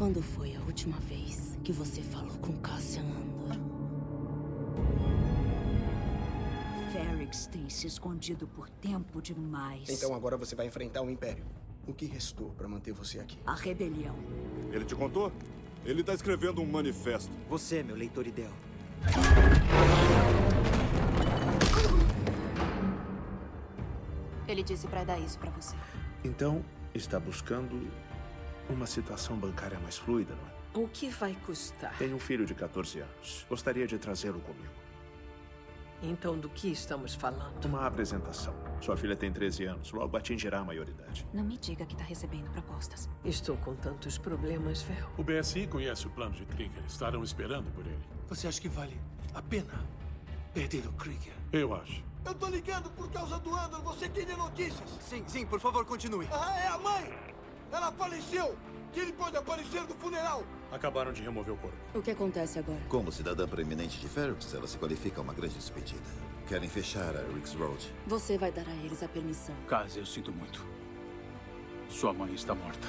Quando foi a última vez que você falou com Cassian Andor? Ferrix tem se escondido por tempo demais. Então agora você vai enfrentar o Império. O que restou para manter você aqui? A rebelião. Ele te contou? Ele tá escrevendo um manifesto. Você é meu leitor ideal. Ele disse pra dar isso pra você. Então, está buscando uma situação bancária mais fluida, não é? O que vai custar? Tenho um filho de 14 anos. Gostaria de trazê-lo comigo. Então, do que estamos falando? Uma apresentação. Sua filha tem 13 anos, logo atingirá a maioridade. Não me diga que tá recebendo propostas. Estou com tantos problemas, Fel. O BSI conhece o plano de Krieger. Estarão esperando por ele. Você acha que vale a pena perder o Krieger? Eu acho. Eu tô ligando por causa do Andor. Você queria notícias? Sim, sim, por favor, continue. Ah, é a mãe! Ela faleceu! Que ele pode aparecer no funeral! Acabaram de remover o corpo. O que acontece agora? Como cidadã preeminente de Ferrux, ela se qualifica a uma grande despedida. Querem fechar a Rix Road. Você vai dar a eles a permissão. Caso eu sinto muito. Sua mãe está morta.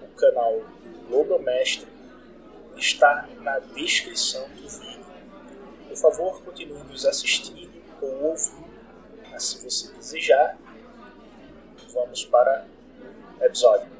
canal Lobo Mestre, está na descrição do vídeo. Por favor, continue nos assistindo ou ouvindo, se você desejar, vamos para o episódio.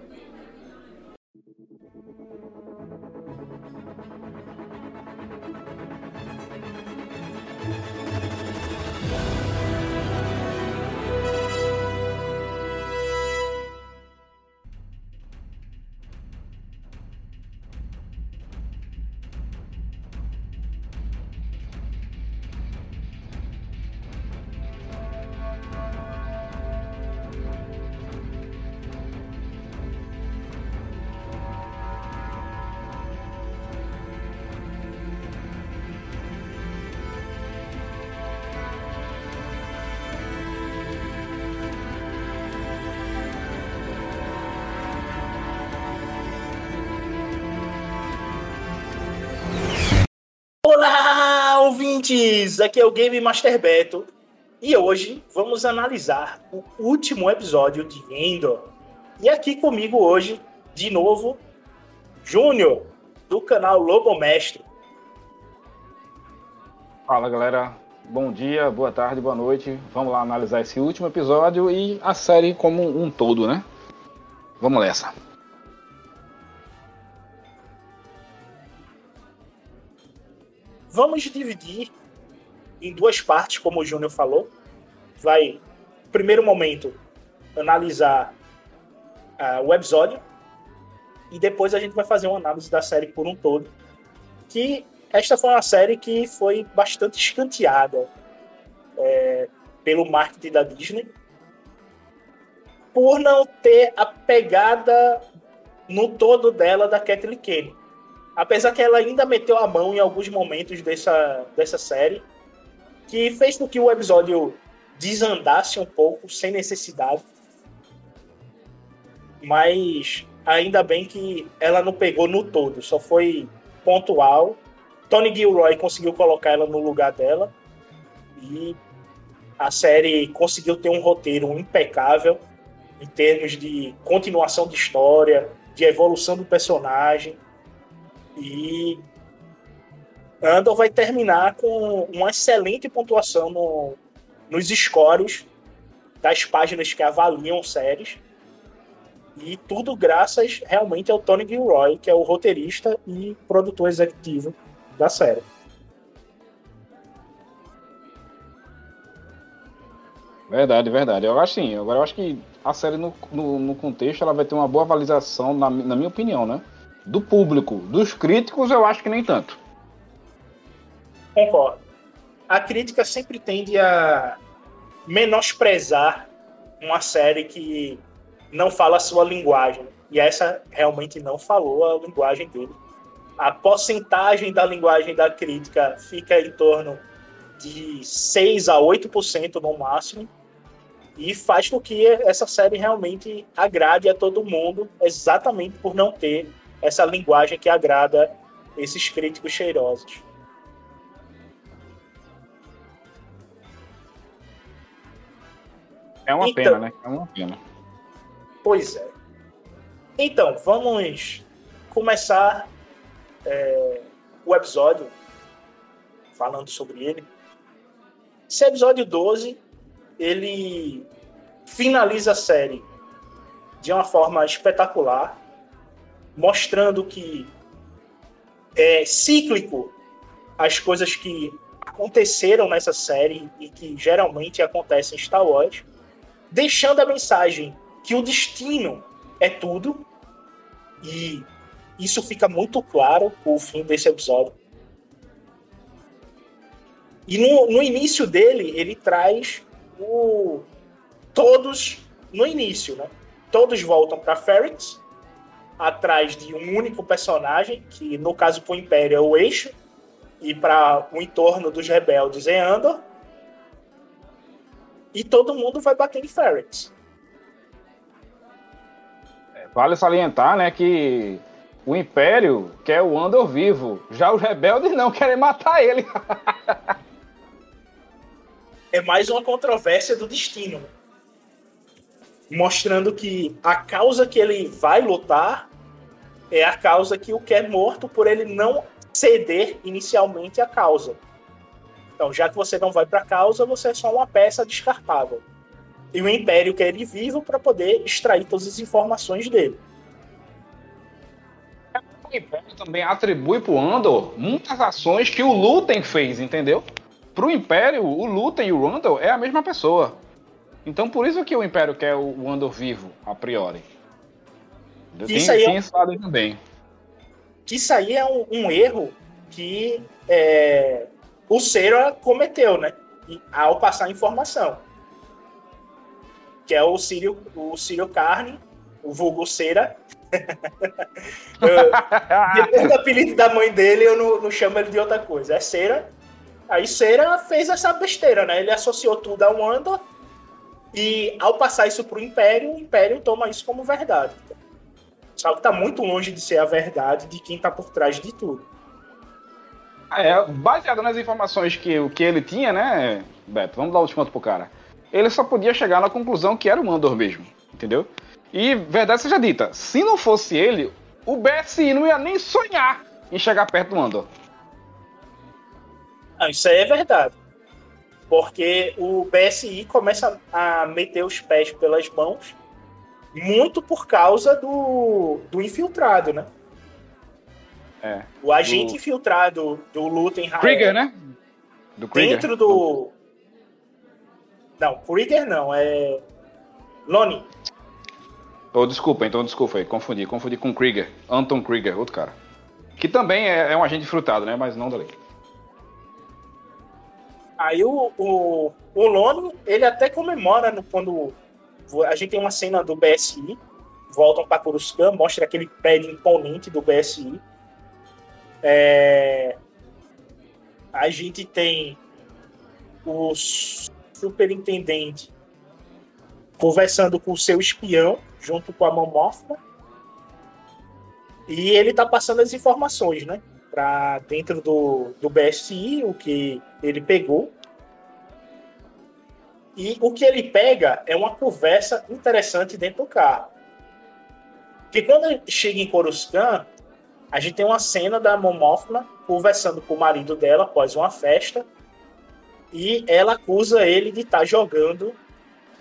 Ouvintes! Aqui é o Game Master Beto e hoje vamos analisar o último episódio de Endor. E aqui comigo hoje, de novo, Júnior, do canal Lobo Mestre. Fala galera, bom dia, boa tarde, boa noite. Vamos lá analisar esse último episódio e a série como um todo, né? Vamos nessa. Vamos dividir em duas partes, como o Júnior falou. Vai, primeiro momento, analisar uh, o episódio e depois a gente vai fazer uma análise da série por um todo. Que esta foi uma série que foi bastante escanteada é, pelo marketing da Disney por não ter a pegada no todo dela da Kathleen Kane. Apesar que ela ainda meteu a mão em alguns momentos dessa, dessa série, que fez com que o episódio desandasse um pouco, sem necessidade. Mas ainda bem que ela não pegou no todo, só foi pontual. Tony Gilroy conseguiu colocar ela no lugar dela e a série conseguiu ter um roteiro impecável em termos de continuação de história, de evolução do personagem. E Andor vai terminar com uma excelente pontuação no, nos scores das páginas que avaliam séries. E tudo graças realmente ao Tony Gilroy, que é o roteirista e produtor executivo da série. Verdade, verdade. Eu acho sim. Agora eu acho que a série no, no, no contexto ela vai ter uma boa avaliação, na, na, minha opinião, né? Do público. Dos críticos, eu acho que nem tanto. Concordo. A crítica sempre tende a menosprezar uma série que não fala a sua linguagem. E essa realmente não falou a linguagem dele. A porcentagem da linguagem da crítica fica em torno de 6 a 8% no máximo e faz com que essa série realmente agrade a todo mundo, exatamente por não ter essa linguagem que agrada esses críticos cheirosos. É uma então, pena, né? É uma pena. Pois é. Então, vamos começar é, o episódio falando sobre ele. Esse episódio 12 ele finaliza a série de uma forma espetacular, mostrando que é cíclico as coisas que aconteceram nessa série e que geralmente acontecem em Star Wars, deixando a mensagem que o destino é tudo e isso fica muito claro com o fim desse episódio. E no, no início dele, ele traz o, todos no início, né? Todos voltam para Ferrix, atrás de um único personagem, que no caso para o Império é o Eixo, e para o entorno dos rebeldes é Andor. E todo mundo vai bater em Ferrix. É, vale salientar, né, que o Império quer o Andor vivo, já os rebeldes não querem matar ele. é mais uma controvérsia do destino. Mostrando que a causa que ele vai lutar é a causa que o quer morto por ele não ceder inicialmente a causa. Então, já que você não vai para a causa, você é só uma peça descartável. E o Império quer ele vivo para poder extrair todas as informações dele. O Império também atribui para o Andor muitas ações que o Lutem fez, entendeu? Pro Império, o Lutem e o Randall é a mesma pessoa. Então por isso que o Império quer o Andor vivo, a priori. Tem, isso aí tem é... esse lado também. Isso aí é um, um erro que é, o Cera cometeu, né? Ao passar a informação. Que é o Círio, o Círio Carne, o vulgo Cera. depois do apelido da mãe dele, eu não, não chamo ele de outra coisa. É Cera Aí Cera fez essa besteira, né? Ele associou tudo a Wanda e ao passar isso pro Império, o Império toma isso como verdade. Só que tá muito longe de ser a verdade de quem tá por trás de tudo. É, baseado nas informações que, que ele tinha, né, Beto? Vamos dar um desconto pro cara. Ele só podia chegar na conclusão que era o Mandor mesmo, entendeu? E, verdade seja dita, se não fosse ele, o BSI não ia nem sonhar em chegar perto do Mandor. Não, isso aí é verdade. Porque o BSI começa a meter os pés pelas mãos muito por causa do, do infiltrado, né? É. O agente do... infiltrado do Lutem Krieger, né? Do Krieger. Dentro do. Não, Krieger não, é. Loni. Oh, desculpa, então desculpa aí, confundi, confundi com Krieger. Anton Krieger, outro cara. Que também é, é um agente infiltrado, né? Mas não da lei. Aí o, o, o Lono, ele até comemora no, quando a gente tem uma cena do BSI voltam para Coruscant, mostra aquele prédio imponente do BSI. É... A gente tem o superintendente conversando com o seu espião, junto com a Mamorfa. E ele tá passando as informações, né? Pra dentro do, do BSI, o que ele pegou. E o que ele pega é uma conversa interessante dentro do carro. Porque quando chega em Coruscant, a gente tem uma cena da Momófona conversando com o marido dela após uma festa. E ela acusa ele de estar tá jogando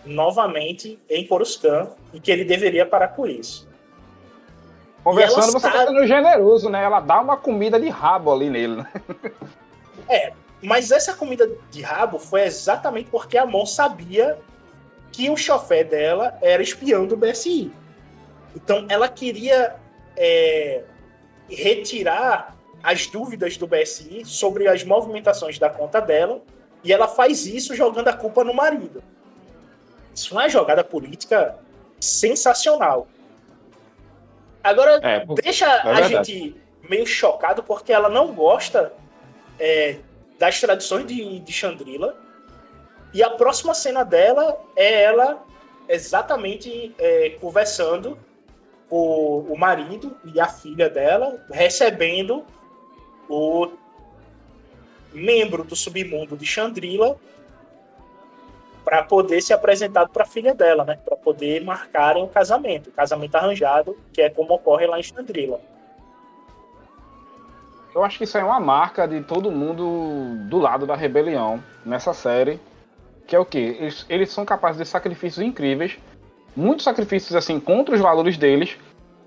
novamente em Coruscant e que ele deveria parar com isso. Conversando, você tá sendo generoso, né? Ela dá uma comida de rabo ali nele, né? É, mas essa comida de rabo foi exatamente porque a Mon sabia que o chofé dela era espião do BSI. Então ela queria é, retirar as dúvidas do BSI sobre as movimentações da conta dela e ela faz isso jogando a culpa no marido. Isso é uma jogada política sensacional. Agora, é, deixa é a gente meio chocado porque ela não gosta é, das tradições de, de Chandrila. E a próxima cena dela é ela exatamente é, conversando com o marido e a filha dela, recebendo o membro do submundo de Chandrila para poder ser apresentado para a filha dela, né? Para poder marcarem o casamento, o casamento arranjado, que é como ocorre lá em Chandrila. Eu acho que isso é uma marca de todo mundo do lado da rebelião nessa série, que é o quê? Eles, eles são capazes de sacrifícios incríveis, muitos sacrifícios assim contra os valores deles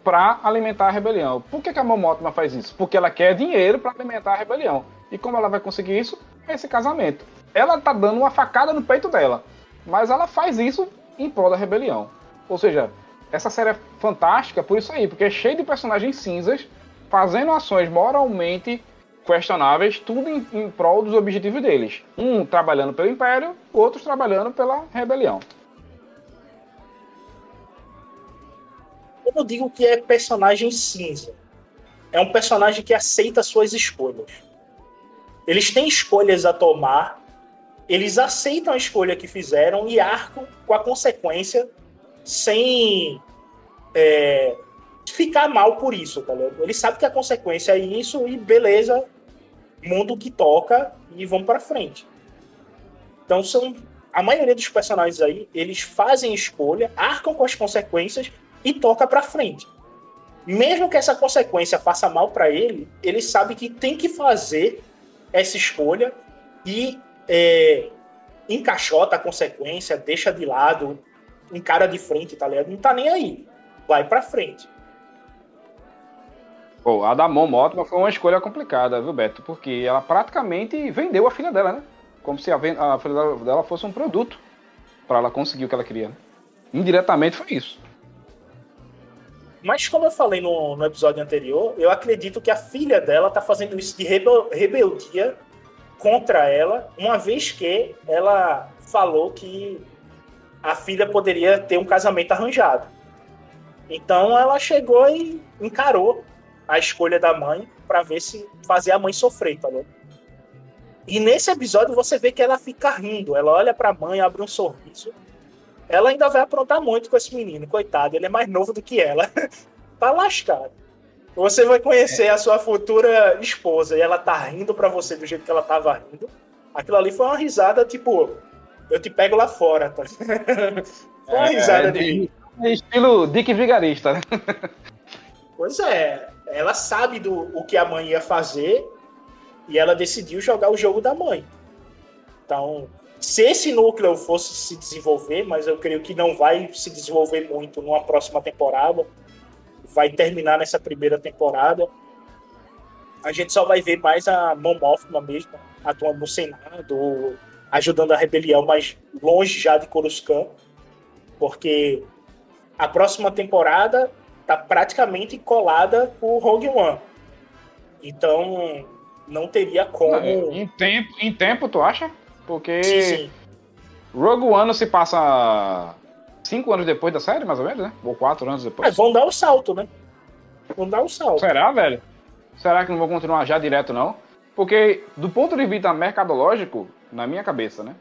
para alimentar a rebelião. Por que, que a Momotma faz isso? Porque ela quer dinheiro para alimentar a rebelião. E como ela vai conseguir isso? Esse casamento ela tá dando uma facada no peito dela. Mas ela faz isso em prol da rebelião. Ou seja, essa série é fantástica por isso aí, porque é cheio de personagens cinzas fazendo ações moralmente questionáveis, tudo em, em prol dos objetivos deles. Um trabalhando pelo Império, outros trabalhando pela rebelião. Eu não digo que é personagem cinza. É um personagem que aceita suas escolhas. Eles têm escolhas a tomar eles aceitam a escolha que fizeram e arcam com a consequência sem é, ficar mal por isso, tá ligado? Eles sabem que a consequência é isso e beleza, mundo que toca e vão para frente. Então são a maioria dos personagens aí, eles fazem escolha, arcam com as consequências e toca para frente. Mesmo que essa consequência faça mal para ele, ele sabe que tem que fazer essa escolha e é, encaixota a consequência, deixa de lado, encara de frente, tá ligado? Não tá nem aí. Vai pra frente. Pô, a da Mothma foi uma escolha complicada, viu, Beto? Porque ela praticamente vendeu a filha dela, né? Como se a, a filha dela fosse um produto para ela conseguir o que ela queria. Né? Indiretamente foi isso. Mas como eu falei no, no episódio anterior, eu acredito que a filha dela tá fazendo isso de rebel, rebeldia contra ela, uma vez que ela falou que a filha poderia ter um casamento arranjado. Então ela chegou e encarou a escolha da mãe para ver se fazer a mãe sofrer, tá ligado? E nesse episódio você vê que ela fica rindo, ela olha para a mãe, abre um sorriso. Ela ainda vai aprontar muito com esse menino, coitado, ele é mais novo do que ela. tá lascado. Você vai conhecer a sua futura esposa e ela tá rindo para você do jeito que ela tava rindo. Aquilo ali foi uma risada, tipo, eu te pego lá fora, tá? foi uma é, risada é, de. Estilo Dick Vigarista, né? Pois é, ela sabe do o que a mãe ia fazer e ela decidiu jogar o jogo da mãe. Então, se esse núcleo fosse se desenvolver, mas eu creio que não vai se desenvolver muito numa próxima temporada, vai terminar nessa primeira temporada. A gente só vai ver mais a Mothma mesmo, atuando no Senado, ajudando a rebelião, mas longe já de Coruscant, porque a próxima temporada tá praticamente colada com o Rogue One. Então, não teria como. Em tempo, em tempo tu acha? Porque sim, sim. Rogue One se passa cinco anos depois da série, mais ou menos, né? Ou quatro anos depois. É, vão dar o salto, né? Vão dar o salto. Será, velho? Será que não vão continuar já direto, não? Porque, do ponto de vista mercadológico, na minha cabeça, né?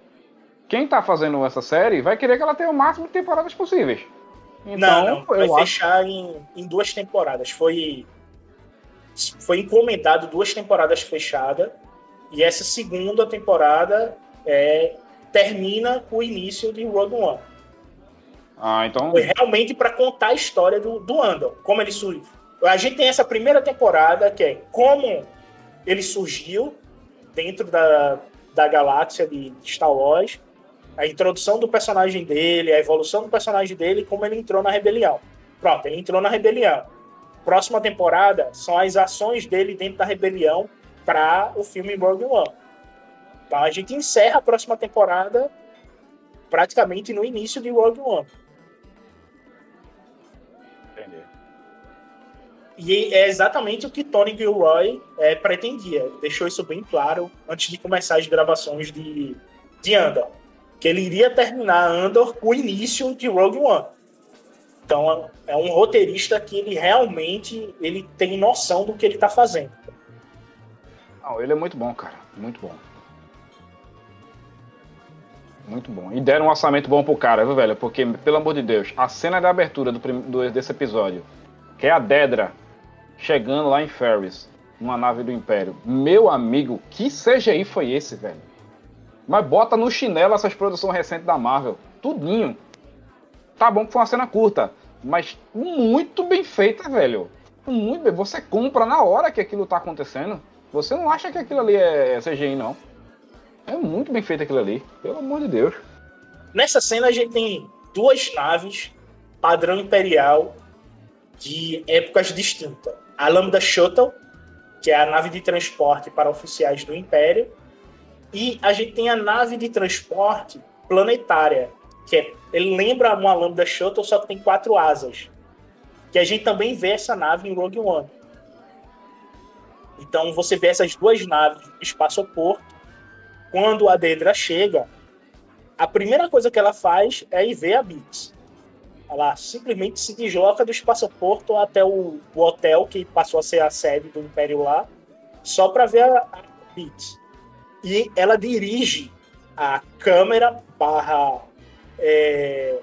Quem tá fazendo essa série vai querer que ela tenha o máximo de temporadas possíveis. Então, não, não. Vai acho... fechar em, em duas temporadas. Foi, foi encomendado duas temporadas fechadas. E essa segunda temporada é, termina o início de Rogue One. Ah, então. Foi realmente para contar a história do, do Andor. Como ele surgiu. A gente tem essa primeira temporada, que é como ele surgiu dentro da, da galáxia de Star Wars a introdução do personagem dele, a evolução do personagem dele, como ele entrou na rebelião. Pronto, ele entrou na rebelião. Próxima temporada são as ações dele dentro da rebelião para o filme Rogue One. Então a gente encerra a próxima temporada praticamente no início de Rogue One. Entendi. E é exatamente o que Tony Gilroy é, pretendia. Deixou isso bem claro antes de começar as gravações de, de Andor que ele iria terminar Andor com o início de Rogue One. Então é um roteirista que ele realmente ele tem noção do que ele está fazendo. Não, ele é muito bom, cara, muito bom. Muito bom. E deram um orçamento bom pro cara, viu, velho? Porque, pelo amor de Deus, a cena de abertura do, do, desse episódio, que é a Dedra chegando lá em Ferris, numa nave do Império. Meu amigo, que CGI foi esse, velho? Mas bota no chinelo essas produções recentes da Marvel. Tudinho. Tá bom que foi uma cena curta. Mas muito bem feita, velho. Muito bem. Você compra na hora que aquilo tá acontecendo. Você não acha que aquilo ali é CGI, não. É muito bem feito aquilo ali. Pelo amor de Deus. Nessa cena a gente tem duas naves padrão imperial de épocas distintas. A Lambda Shuttle, que é a nave de transporte para oficiais do Império, e a gente tem a nave de transporte planetária, que é, ele lembra uma Lambda Shuttle, só que tem quatro asas. Que a gente também vê essa nave em Rogue One. Então você vê essas duas naves espaço-porto. Quando a Dedra chega, a primeira coisa que ela faz é ir ver a Bix. Ela simplesmente se desloca do espaço-porto até o, o, hotel, que passou a ser a sede do Império lá, só para ver a, a e ela dirige a câmera barra é,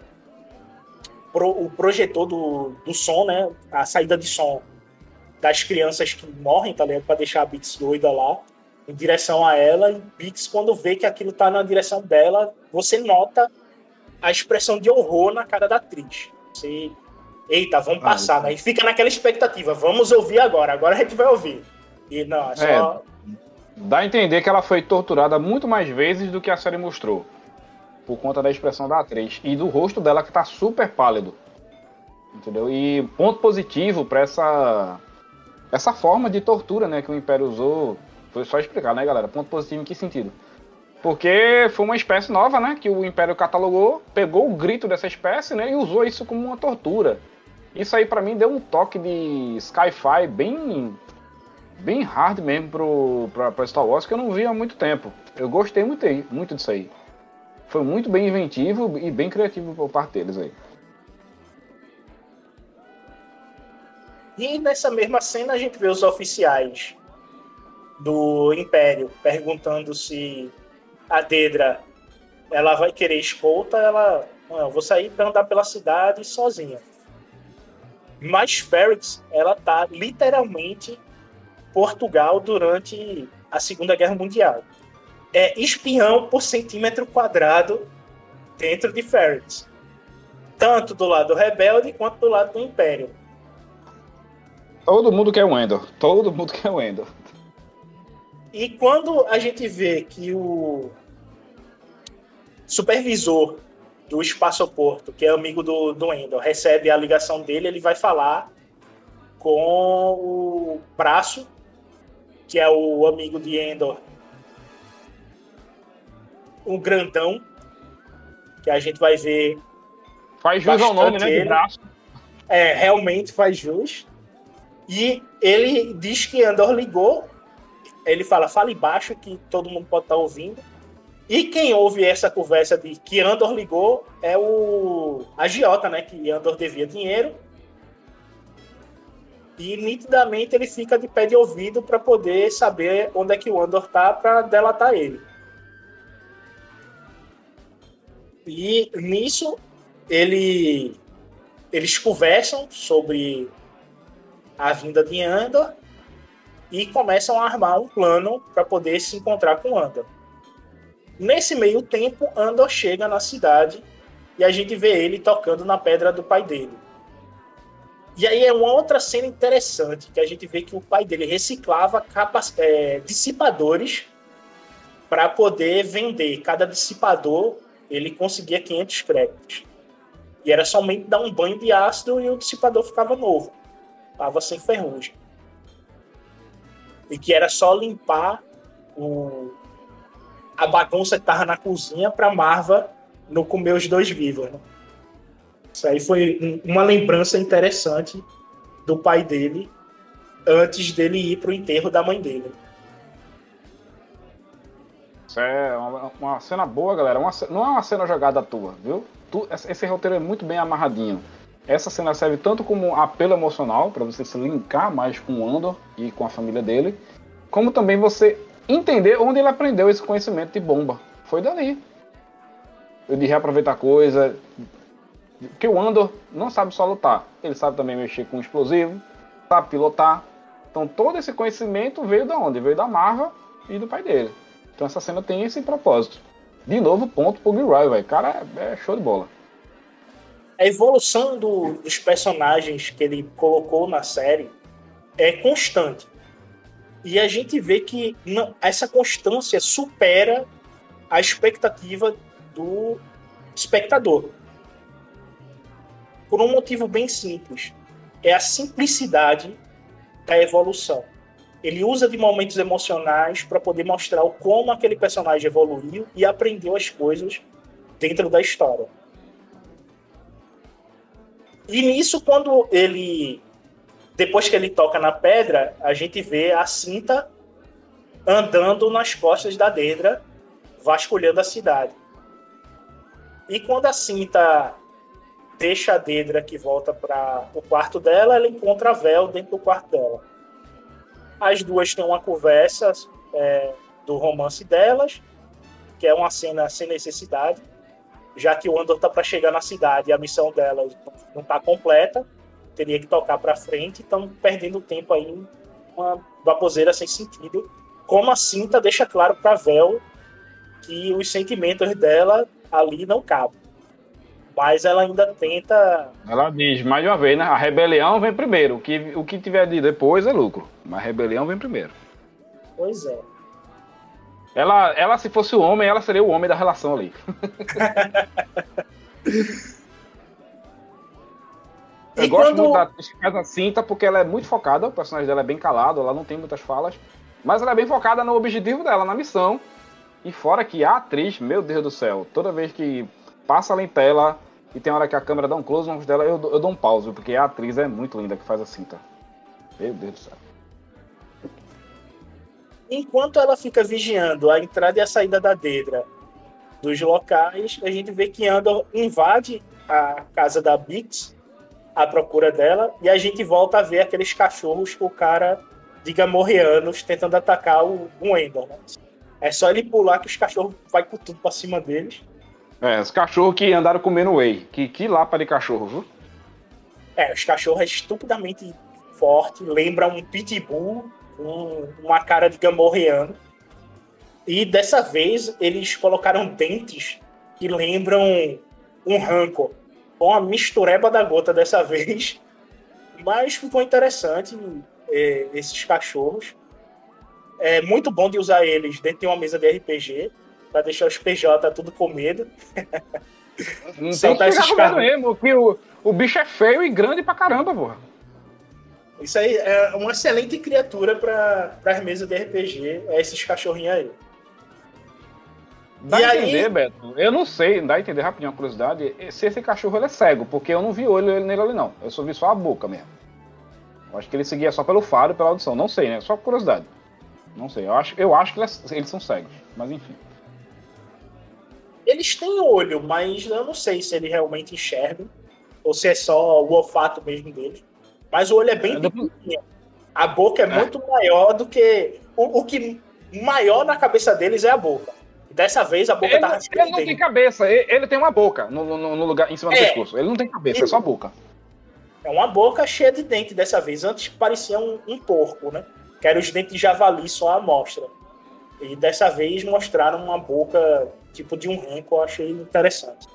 pro, o projetor do, do som, né? A saída de som das crianças que morrem, tá ligado? Pra deixar a Bix doida lá, em direção a ela. E Bix, quando vê que aquilo tá na direção dela, você nota a expressão de horror na cara da atriz. Você. Eita, vamos ah, passar, né? E fica naquela expectativa, vamos ouvir agora, agora a gente vai ouvir. E não, é só. É dá a entender que ela foi torturada muito mais vezes do que a série mostrou. Por conta da expressão da atriz. E do rosto dela que tá super pálido. Entendeu? E ponto positivo para essa essa forma de tortura, né, que o Império usou, foi só explicar, né, galera? Ponto positivo em que sentido? Porque foi uma espécie nova, né, que o Império catalogou, pegou o grito dessa espécie, né, e usou isso como uma tortura. Isso aí para mim deu um toque de sci-fi bem bem hard mesmo pro, pra, pra Star Wars que eu não vi há muito tempo. Eu gostei muito, muito disso aí. Foi muito bem inventivo e bem criativo por parte deles aí. E nessa mesma cena a gente vê os oficiais do Império perguntando se a Dedra ela vai querer escolta, ela. Não, eu vou sair para andar pela cidade sozinha. Mas Ferrix, ela tá literalmente Portugal durante a Segunda Guerra Mundial. É espião por centímetro quadrado dentro de Ferrets. Tanto do lado rebelde quanto do lado do Império. Todo mundo quer o Endor. Todo mundo quer o Endor. E quando a gente vê que o supervisor do espaçoporto, que é amigo do, do Endor, recebe a ligação dele, ele vai falar com o braço que é o amigo de Endor, um grandão, que a gente vai ver. Faz jus ao nome, né? De braço. É, realmente faz jus. E ele diz que Andor ligou. Ele fala, fale baixo que todo mundo pode estar tá ouvindo. E quem ouve essa conversa de que Andor ligou é o agiota, né? Que Andor devia dinheiro. E nitidamente ele fica de pé de ouvido para poder saber onde é que o Andor tá para delatar ele. E nisso ele eles conversam sobre a vinda de Andor e começam a armar um plano para poder se encontrar com Andor. Nesse meio tempo, Andor chega na cidade e a gente vê ele tocando na pedra do pai dele. E aí é uma outra cena interessante, que a gente vê que o pai dele reciclava capas, é, dissipadores para poder vender. Cada dissipador ele conseguia 500 créditos. E era somente dar um banho de ácido e o dissipador ficava novo. Tava sem ferrugem. E que era só limpar o, a bagunça que tava na cozinha para Marva não comer os dois vivos. Né? Isso aí foi uma lembrança interessante do pai dele antes dele ir pro enterro da mãe dele. Isso é uma, uma cena boa, galera. Uma, não é uma cena jogada à toa, viu? Tu, esse roteiro é muito bem amarradinho. Essa cena serve tanto como apelo emocional, para você se linkar mais com o Andor e com a família dele, como também você entender onde ele aprendeu esse conhecimento de bomba. Foi dali. De reaproveitar coisa. Porque o Andor não sabe só lutar. Ele sabe também mexer com explosivo, sabe pilotar. Então todo esse conhecimento veio da onde? Veio da Marva e do pai dele. Então essa cena tem esse propósito. De novo, ponto pro Gilroy, velho. Cara, é show de bola a evolução do, dos personagens que ele colocou na série é constante. E a gente vê que essa constância supera a expectativa do espectador. Por um motivo bem simples. É a simplicidade da evolução. Ele usa de momentos emocionais para poder mostrar como aquele personagem evoluiu e aprendeu as coisas dentro da história. E nisso, quando ele. Depois que ele toca na pedra, a gente vê a cinta andando nas costas da Dedra, vasculhando a cidade. E quando a cinta deixa a Dedra que volta para o quarto dela, ela encontra a Vel dentro do quarto dela. As duas têm uma conversa é, do romance delas, que é uma cena sem necessidade já que o Andor tá para chegar na cidade e a missão dela não tá completa, teria que tocar para frente, estão perdendo tempo aí uma baboseira sem sentido. Como a cinta deixa claro para Vel que os sentimentos dela ali não cabem. Mas ela ainda tenta. Ela diz mais uma vez, né? A rebelião vem primeiro. O que, o que tiver de depois é lucro. Mas a rebelião vem primeiro. Pois é. Ela, ela, se fosse o homem, ela seria o homem da relação ali. Eu e gosto quando... muito da Casa Cinta porque ela é muito focada, o personagem dela é bem calado, ela não tem muitas falas, mas ela é bem focada no objetivo dela, na missão. E fora que a atriz, meu Deus do céu, toda vez que passa em tela e tem hora que a câmera dá um close nos dela, eu, eu dou um pause, porque a atriz é muito linda que faz a cinta. Meu Deus do céu. Enquanto ela fica vigiando a entrada e a saída da Dedra dos locais, a gente vê que Andor invade a casa da Bix à procura dela e a gente volta a ver aqueles cachorros com o cara de Gamorreanos tentando atacar o, o Endor. Né? É só ele pular que os cachorros vai com tudo pra cima deles. É, os cachorros que andaram comendo whey. Que, que lapa de cachorro, viu? É, os cachorros é estupidamente forte, lembra um pitbull um, uma cara de gamorreano. E dessa vez eles colocaram dentes que lembram um rancor. Com a mistureba da gota dessa vez. Mas ficou interessante é, esses cachorros. É muito bom de usar eles dentro de uma mesa de RPG. para deixar os PJ tudo com medo. Não tem que esses caras mesmo, que o, o bicho é feio e grande pra caramba, porra. Isso aí é uma excelente criatura para as mesas de RPG, é esses cachorrinhos aí. Dá e a entender, aí... Beto. Eu não sei, dá a entender rapidinho uma curiosidade, se esse cachorro ele é cego, porque eu não vi olho nele ali não. Eu só vi só a boca mesmo. Eu acho que ele seguia só pelo faro e pela audição. Não sei, né? Só curiosidade. Não sei. Eu acho, eu acho que eles, são cegos, mas enfim. eles têm olho, mas eu não sei se eles realmente enxergam ou se é só o olfato mesmo deles. Mas o olho é bem É, pequenininho. A boca é, muito maior do que. O, o que maior na cabeça deles é a boca. Dessa vez a boca Ele, tava ele não tem cabeça, ele, ele tem uma boca no, no- no lugar, em cima do É. pescoço. Ele não tem cabeça, é só boca. É uma boca cheia de dente dessa vez. Antes parecia um, um porco, né? Que eram os dentes de javali só à mostra. E dessa vez mostraram uma boca tipo de um que eu achei interessante.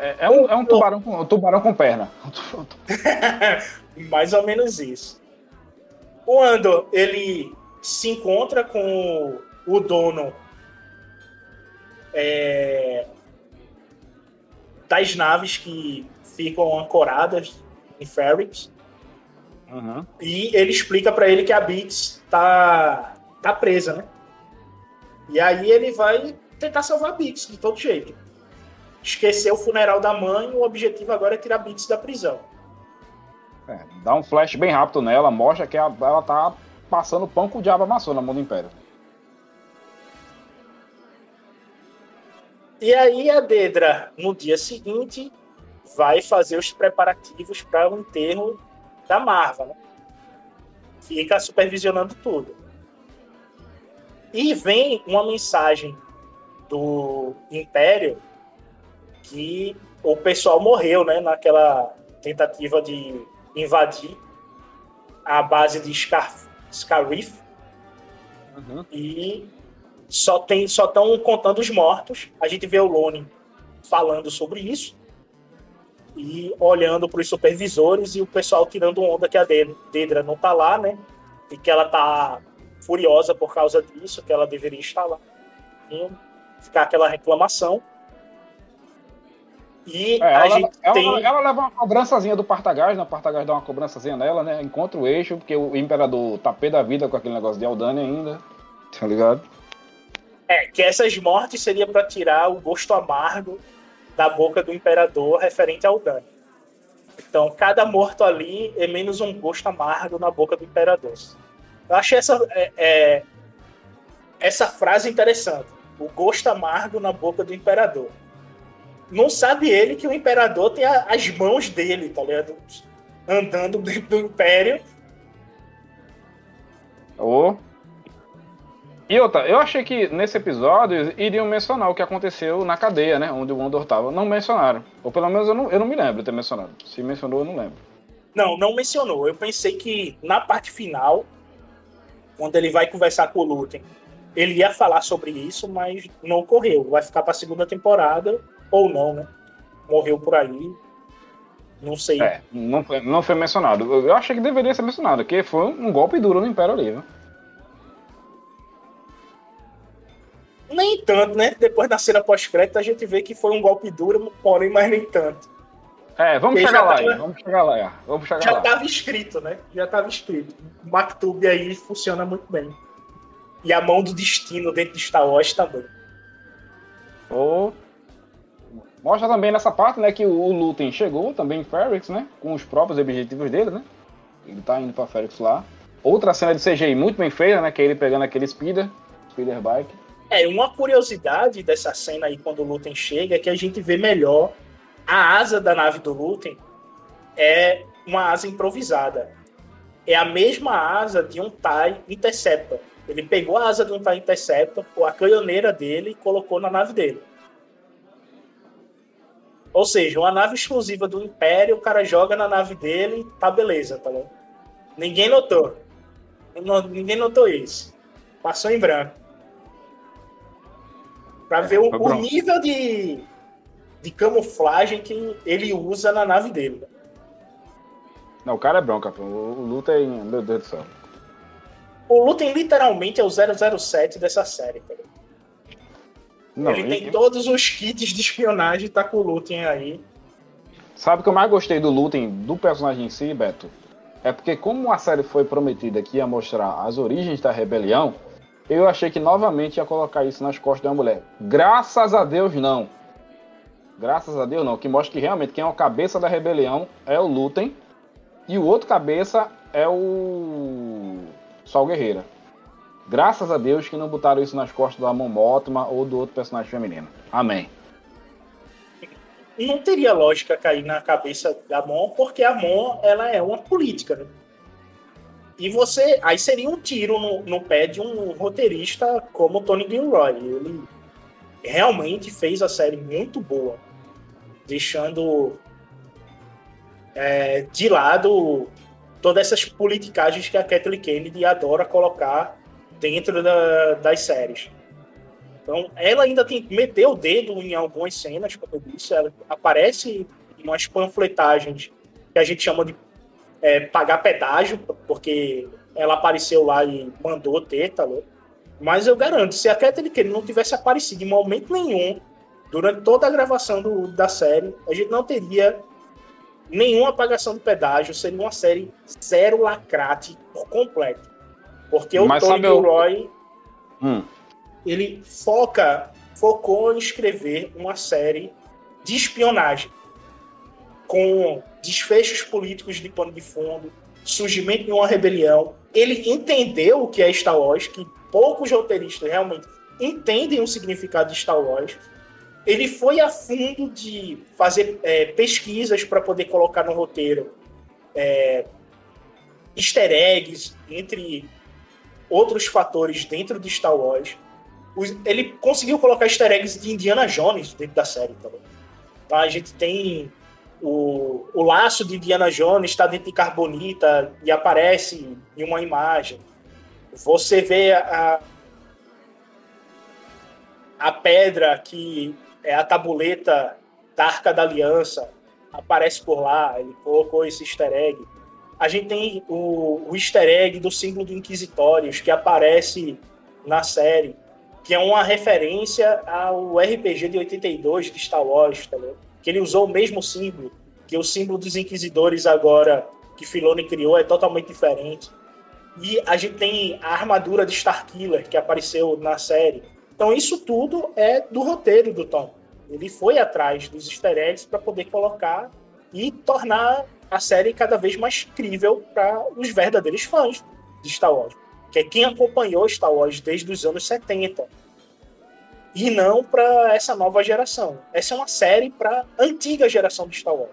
É, é um, é um tubarão, com, um tubarão com perna. Mais ou menos isso. O Andor, ele se encontra com o dono é, das naves que ficam ancoradas em Ferrix. Uhum. E ele explica pra ele que a Bits tá, tá presa, né? E aí ele vai tentar salvar a Bits de todo jeito. Esquecer o funeral da mãe, o objetivo agora é tirar Bits da prisão. É, dá um flash bem rápido nela, mostra que a- ela tá passando pão com o diabo amassou na mão do Império. E aí a Dedra, no dia seguinte, vai fazer os preparativos para o enterro da Marva, né? Fica supervisionando tudo. E vem uma mensagem do Império que o pessoal morreu, né? Naquela tentativa de invadir a base de Scar Scarif. E só tem só estão contando os mortos. A gente vê o Lone falando sobre isso e olhando para os supervisores e o pessoal tirando onda que a De- Dedra não tá lá, né? E que ela tá furiosa por causa disso, que ela deveria estar lá. E ficar aquela reclamação. E É, a ela, gente ela- tem ela leva uma cobrançazinha do Partagás, né? O Partagás dá uma cobrançazinha nela, né? Encontra o eixo, porque o Imperador tá pé da vida com aquele negócio de Aldânia ainda. Tá ligado? É, que essas mortes seria para tirar o gosto amargo da boca do imperador referente ao dano. Então, cada morto ali é menos um gosto amargo na boca do imperador. Eu achei essa, é, é, essa frase interessante. O gosto amargo na boca do imperador. Não sabe ele que o imperador tem a- as mãos dele, tá ligado? Andando dentro do império. Ô. E outra, eu achei que nesse episódio iriam mencionar o que aconteceu na cadeia, né? Onde o Andor tava. Não mencionaram. Ou pelo menos eu não, eu não me lembro de ter mencionado. Se mencionou, eu não lembro. Não, não mencionou. Eu pensei que na parte final, quando ele vai conversar com o Lutem, ele ia falar sobre isso, mas não ocorreu. Vai ficar para a segunda temporada, ou não, né? Morreu por aí. Não sei. É, não foi, não foi mencionado. Eu achei que deveria ser mencionado, porque foi um golpe duro no Império ali, viu? Nem tanto, né? Depois da cena pós-crédito, a gente vê que foi um golpe duro, porém, mas nem tanto. É, vamos Porque chegar já lá, tava- vamos chegar lá, é, vamos chegar Já lá. estava escrito, né? Já estava escrito. O Maktub aí funciona muito bem. E a mão do destino dentro de Star Wars também. Ô, Mostra também nessa parte, né, que o Lutem chegou também em Ferrix, né, com os próprios objetivos dele, né. Ele tá indo pra Ferrix lá. Outra cena de CGI muito bem feita, né, que é ele pegando aquele speeder, speeder bike. É, uma curiosidade dessa cena aí quando o Lutem chega é que a gente vê melhor a asa da nave do Lutem é uma asa improvisada. É a mesma asa de um TIE Interceptor. Ele pegou a asa de um TIE Interceptor, ou a canhoneira dele, e colocou na nave dele. Ou seja, uma nave exclusiva do Império, o cara joga na nave dele, tá beleza, tá bom? Ninguém notou. Ninguém notou isso. Passou em branco. Pra ver o, o nível de, de camuflagem que ele usa na nave dele. Não, o cara é bronca, pô. O Lutem, meu Deus do céu. O Lutem literalmente é o 007 dessa série. cara. Não, ele e- tem todos os kits de espionagem, tá com o Lutem aí. Sabe o que eu mais gostei do Lutem, do personagem em si, Beto? É porque como a série foi prometida que ia mostrar as origens da rebelião, eu achei que novamente ia colocar isso nas costas uma mulher. Graças a Deus, não. Graças a Deus, não. Que mostra que realmente quem é o cabeça da rebelião é o Lutem e o outro cabeça é o Sol Guerreira. Graças a Deus que não botaram isso nas costas da Amon Mothma ou do outro personagem feminino. Amém. Não teria lógica cair na cabeça da Mon, porque a Mon ela é uma política, né? E você. Aí seria um tiro no, no pé de um roteirista como Tony Gilroy. Ele realmente fez a série muito boa, deixando é, de lado todas essas politicagens que a Kathleen Kennedy adora colocar dentro da, das séries. Então, ela ainda tem meteu o dedo em algumas cenas, como eu disse, ela aparece em umas panfletagens que a gente chama de é, pagar pedágio, porque ela apareceu lá e mandou ter, tá louco? Mas eu garanto, se a Kathleen Kennedy não tivesse aparecido em momento nenhum durante toda a gravação do, da série, a gente não teria nenhuma apagação de pedágio, seria uma série zero lacrate por completo. Porque Mas o Tony Gilroy, eu... hum. ele foca, focou em escrever uma série de espionagem com desfechos políticos de pano de fundo, surgimento de uma rebelião. Ele entendeu o que é Star Wars, que poucos roteiristas realmente entendem o significado de Star Wars. Ele foi a fundo de fazer é, pesquisas para poder colocar no roteiro é, easter eggs, entre outros fatores dentro de Star Wars. Ele conseguiu colocar easter eggs de Indiana Jones dentro da série também. Então, a gente tem o, o laço de Indiana Jones está dentro de Carbonita e aparece em uma imagem. Você vê a, a pedra que é a tabuleta da Arca da Aliança, aparece por lá, ele colocou esse easter egg. A gente tem o, o easter egg do símbolo do Inquisitórios, que aparece na série, que é uma referência ao RPG de 82 de Star Wars, tá que ele usou o mesmo símbolo, que o símbolo dos Inquisidores agora que Filoni criou é totalmente diferente. E a gente tem a armadura de Starkiller que apareceu na série. Então isso tudo é do roteiro do Tom. Ele foi atrás dos easter eggs para poder colocar e tornar a série cada vez mais crível para os verdadeiros fãs de Star Wars, que é quem acompanhou Star Wars desde os anos 70. E não para essa nova geração. Essa é uma série para antiga geração de Star Wars.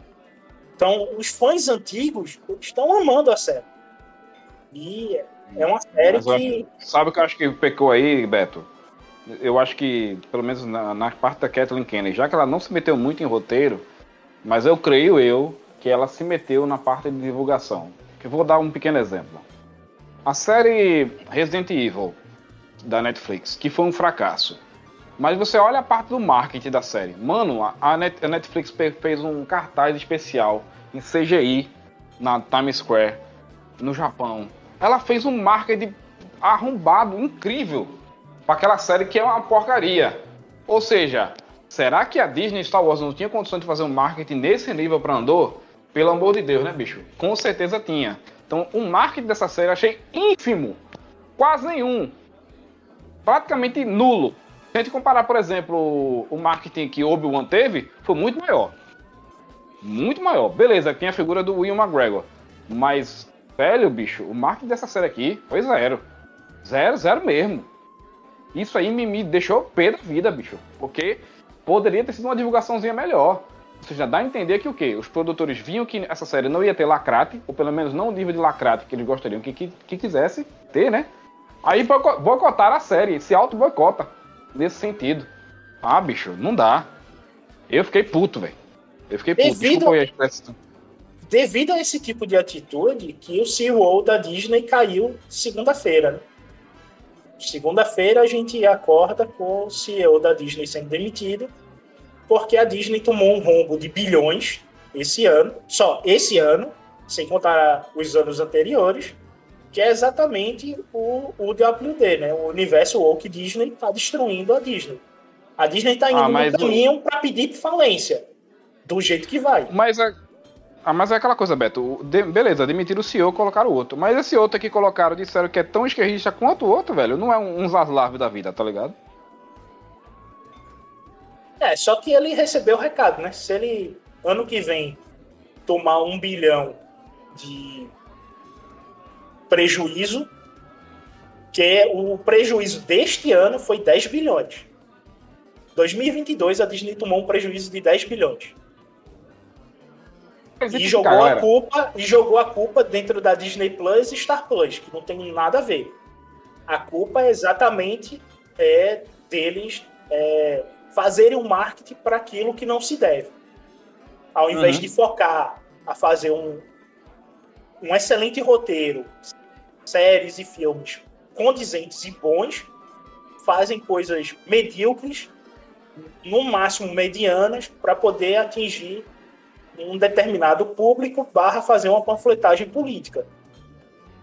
Então, os fãs antigos estão amando a série. E é uma série que. Sabe o que eu acho que pecou aí, Beto? Eu acho que, pelo menos na, na, parte da Kathleen Kennedy, já que ela não se meteu muito em roteiro, mas eu creio eu que ela se meteu na parte de divulgação. Que vou dar um pequeno exemplo. A série Resident Evil da Netflix, que foi um fracasso. Mas você olha a parte do marketing da série. Mano, a, Netflix fez um cartaz especial em CGI na Times Square, no Japão. Ela fez um marketing arrombado, incrível, para aquela série que é uma porcaria. Ou seja, será que a Disney Star Wars não tinha condição de fazer um marketing nesse nível para Andor? Pelo amor de Deus, né, bicho? Com certeza tinha. Então, o marketing dessa série eu achei ínfimo. Quase nenhum. Praticamente nulo. Se a gente comparar, por exemplo, o marketing que Obi-Wan teve, foi muito maior. Muito maior. Beleza, tem a figura do Will McGregor. Mas, velho, bicho, o marketing dessa série aqui foi zero. Zero, zero mesmo. Isso aí me, me deixou pé da vida, bicho. Porque poderia ter sido uma divulgaçãozinha melhor. Você já dá a entender que o quê? Os produtores viam que essa série não ia ter lacrate, ou pelo menos não o nível de lacrate que eles gostariam que, que, que quisesse ter, né? Aí boicotaram a série, se auto-boicota nesse sentido. Ah, bicho, não dá. Eu fiquei puto, velho. Eu fiquei puto. Devido, devido a esse tipo de atitude, que o CEO da Disney caiu segunda-feira. Né? Segunda-feira a gente acorda com o CEO da Disney sendo demitido, porque a Disney tomou um rombo de bilhões esse ano, só esse ano, sem contar os anos anteriores, que é exatamente o, o WD, né? O universo woke Disney está destruindo a Disney. A Disney está indo ah, no caminho o... para pedir falência, do jeito que vai. Mas é, ah, mas é aquela coisa, Beto. De, beleza, demitiram o CEO, colocaram o outro. Mas esse outro que colocaram disseram que é tão esquerdista quanto o outro, velho. Não é um, um Zaslav da vida, tá ligado? É, só que ele recebeu o recado, né? Se ele, ano que vem, tomar um bilhão de prejuízo, que o prejuízo deste ano foi 10 bilhões. 2022 a Disney tomou um prejuízo de 10 bilhões. E jogou a culpa e jogou a culpa dentro da Disney Plus e Star Plus, que não tem nada a ver. A culpa é exatamente é, deles é, fazerem um marketing para aquilo que não se deve. Ao invés uhum. de focar a fazer um, um excelente roteiro, séries e filmes condizentes e bons, fazem coisas medíocres, no máximo medianas, para poder atingir um determinado público barra fazer uma panfletagem política.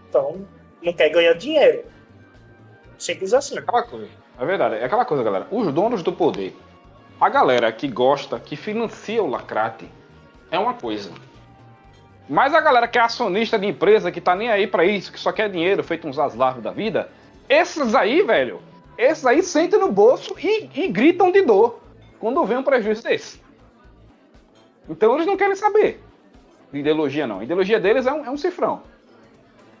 Então, não quer ganhar dinheiro. Simples assim. É aquela coisa. É verdade. É aquela coisa, galera. Os donos do poder, a galera que gosta, que financia o lacrate, é uma coisa. Mas a galera que é acionista de empresa, que tá nem aí para isso, que só quer dinheiro, feito uns aslavos da vida, esses aí, velho, esses aí sentem no bolso e, e gritam de dor quando vem um prejuízo desse. Então eles não querem saber de ideologia, não. A ideologia deles é um, é um cifrão.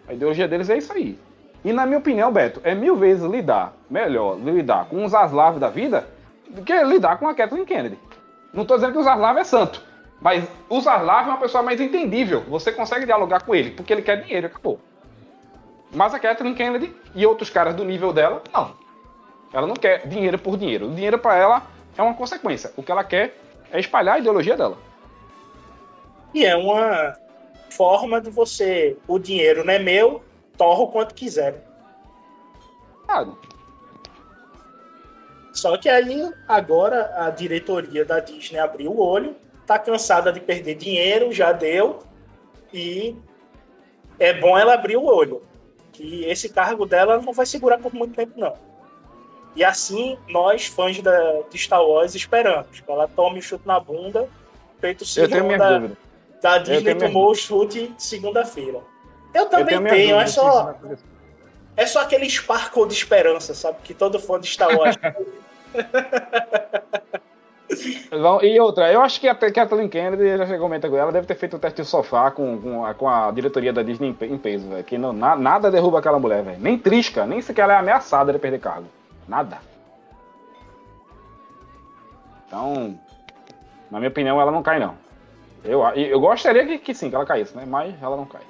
A ideologia deles é isso aí. E na minha opinião, Beto, é mil vezes lidar, melhor lidar com os Zaslav da vida do que lidar com a Kathleen Kennedy. Não estou dizendo que o Zaslav é santo, mas o Zaslav é uma pessoa mais entendível. Você consegue dialogar com ele, porque ele quer dinheiro, acabou. Mas a Kathleen Kennedy e outros caras do nível dela, não. Ela não quer dinheiro por dinheiro. O dinheiro para ela é uma consequência. O que ela quer é espalhar a ideologia dela. E é uma forma de você. O dinheiro não é meu, torra o quanto quiser. Ah. Só que aí, agora, a diretoria da Disney abriu o olho, tá cansada de perder dinheiro, já deu, e é bom ela abrir o olho. Que esse cargo dela não vai segurar por muito tempo, não. E assim, nós, fãs da, de Star Wars, esperamos que ela tome o chute na bunda, feito o senhor da, da Disney tomou o chute segunda-feira. Eu também eu tenho, tenho é só. É só aquele sparkle de esperança, sabe? Que todo fã de Star Wars. e outra, eu acho que a Kathleen Kennedy, já comenta com ela, deve ter feito o teste de sofá com, com, a, com a diretoria da Disney em peso, velho. Que não, na, nada derruba aquela mulher, velho. Nem trisca, nem sequer ela é ameaçada de perder cargo. Nada. Então, na minha opinião, ela não cai, não. Eu, eu gostaria que, que sim, que ela caísse, né? Mas ela não cai.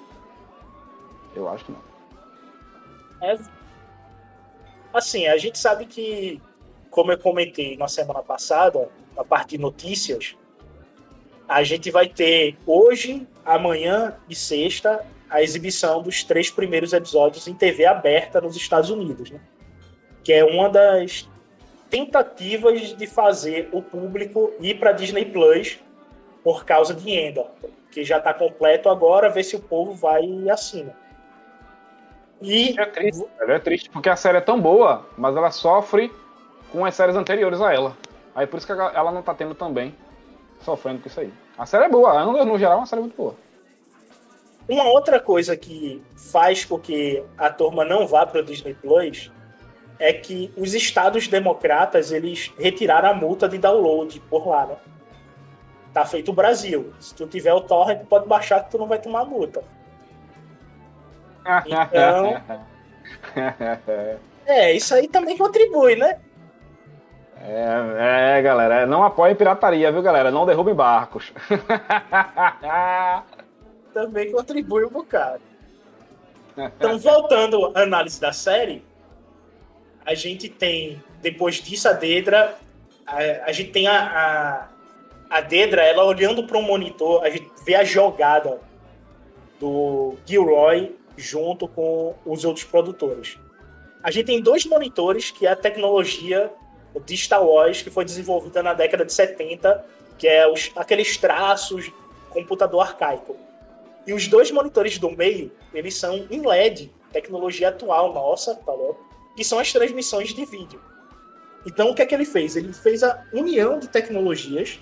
Eu acho que não. É, assim, a gente sabe que, como eu comentei na semana passada, a parte de notícias, a gente vai ter hoje, amanhã e sexta a exibição dos três primeiros episódios em TV aberta nos Estados Unidos, né? que é uma das tentativas de fazer o público ir para Disney Plus por causa de Endor, que já está completo agora, ver se o povo vai e assina. E... É triste, é triste, porque a série é tão boa, mas ela sofre com as séries anteriores a ela. Aí por isso que ela não tá tendo também sofrendo com isso aí. A série é boa, no, no geral é uma série muito boa. Uma outra coisa que faz com que a turma não vá para o Disney Plus é que os estados democratas eles retiraram a multa de download por lá, né? Tá feito o Brasil. Se tu tiver o torrent, pode baixar que tu não vai tomar multa. Então. é, isso aí também contribui, né? É, é, galera, não apoiem pirataria, viu, galera? Não derrubem barcos. também contribui um bocado. Então, voltando à análise da série, a gente tem, depois disso, a Dedra, a, a gente tem a, a, a Dedra, ela olhando para um monitor, a gente vê a jogada do Gilroy junto com os outros produtores. A gente tem dois monitores, que a tecnologia de Star Wars, que foi desenvolvida na década de 70, que é os, aqueles traços computador arcaico. E os dois monitores do meio, eles são em LED, tecnologia atual nossa, falou, que são as transmissões de vídeo. Então, o que é que ele fez? Ele fez a união de tecnologias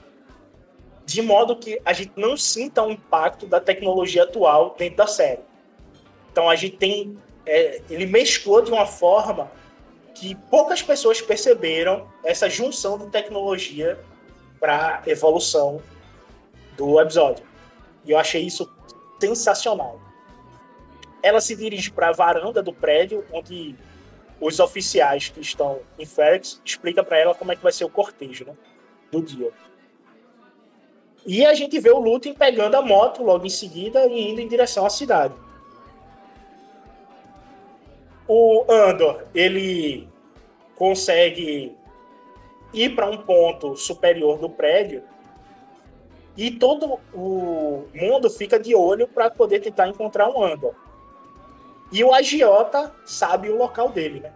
de modo que a gente não sinta o impacto da tecnologia atual dentro da série. Então a gente tem. É, ele mesclou de uma forma que poucas pessoas perceberam essa junção de tecnologia para evolução do episódio. E eu achei isso sensacional. Ela se dirige para a varanda do prédio, onde os oficiais que estão em Ferrex, explica para ela como é que vai ser o cortejo né, do dia. E a gente vê o Lutem pegando a moto logo em seguida e indo em direção à cidade. O Andor, ele consegue ir para um ponto superior do prédio e todo o mundo fica de olho para poder tentar encontrar o Andor. E o agiota sabe o local dele, né?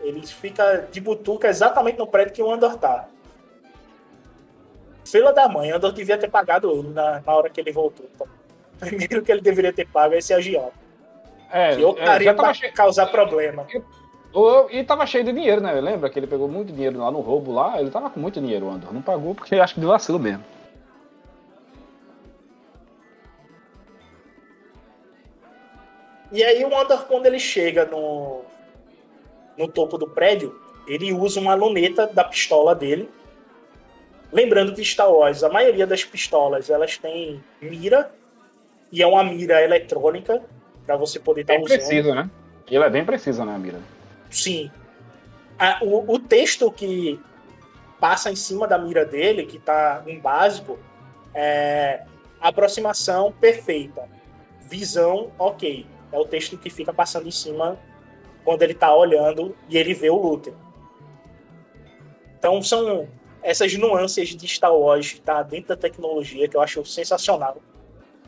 Ele fica de butuca exatamente no prédio que o Andor tá. Fila da mãe, Andor devia ter pagado na, na hora que ele voltou. Então, primeiro que ele deveria ter pago é esse agiota. É, que ocaria é, pra cheio... causar problema. E tava cheio de dinheiro, né? Lembra que ele pegou muito dinheiro lá no roubo lá? Ele tava com muito dinheiro, o Andor. Não pagou porque acho que deu vacilo mesmo. E aí o Andor, quando ele chega no, no topo do prédio, ele usa uma luneta da pistola dele. Lembrando que Star Wars, a maioria das pistolas, elas têm mira, e é uma mira eletrônica, para você poder estar tá usando. Precisa, né? Ele é bem precisa, né, mira? Sim. A, o, o texto que passa em cima da mira dele, que está em básico, é aproximação perfeita. Visão, ok é o texto que fica passando em cima quando ele está olhando e ele vê o Luther. Então são essas nuances de Star Wars que está dentro da tecnologia que eu acho sensacional.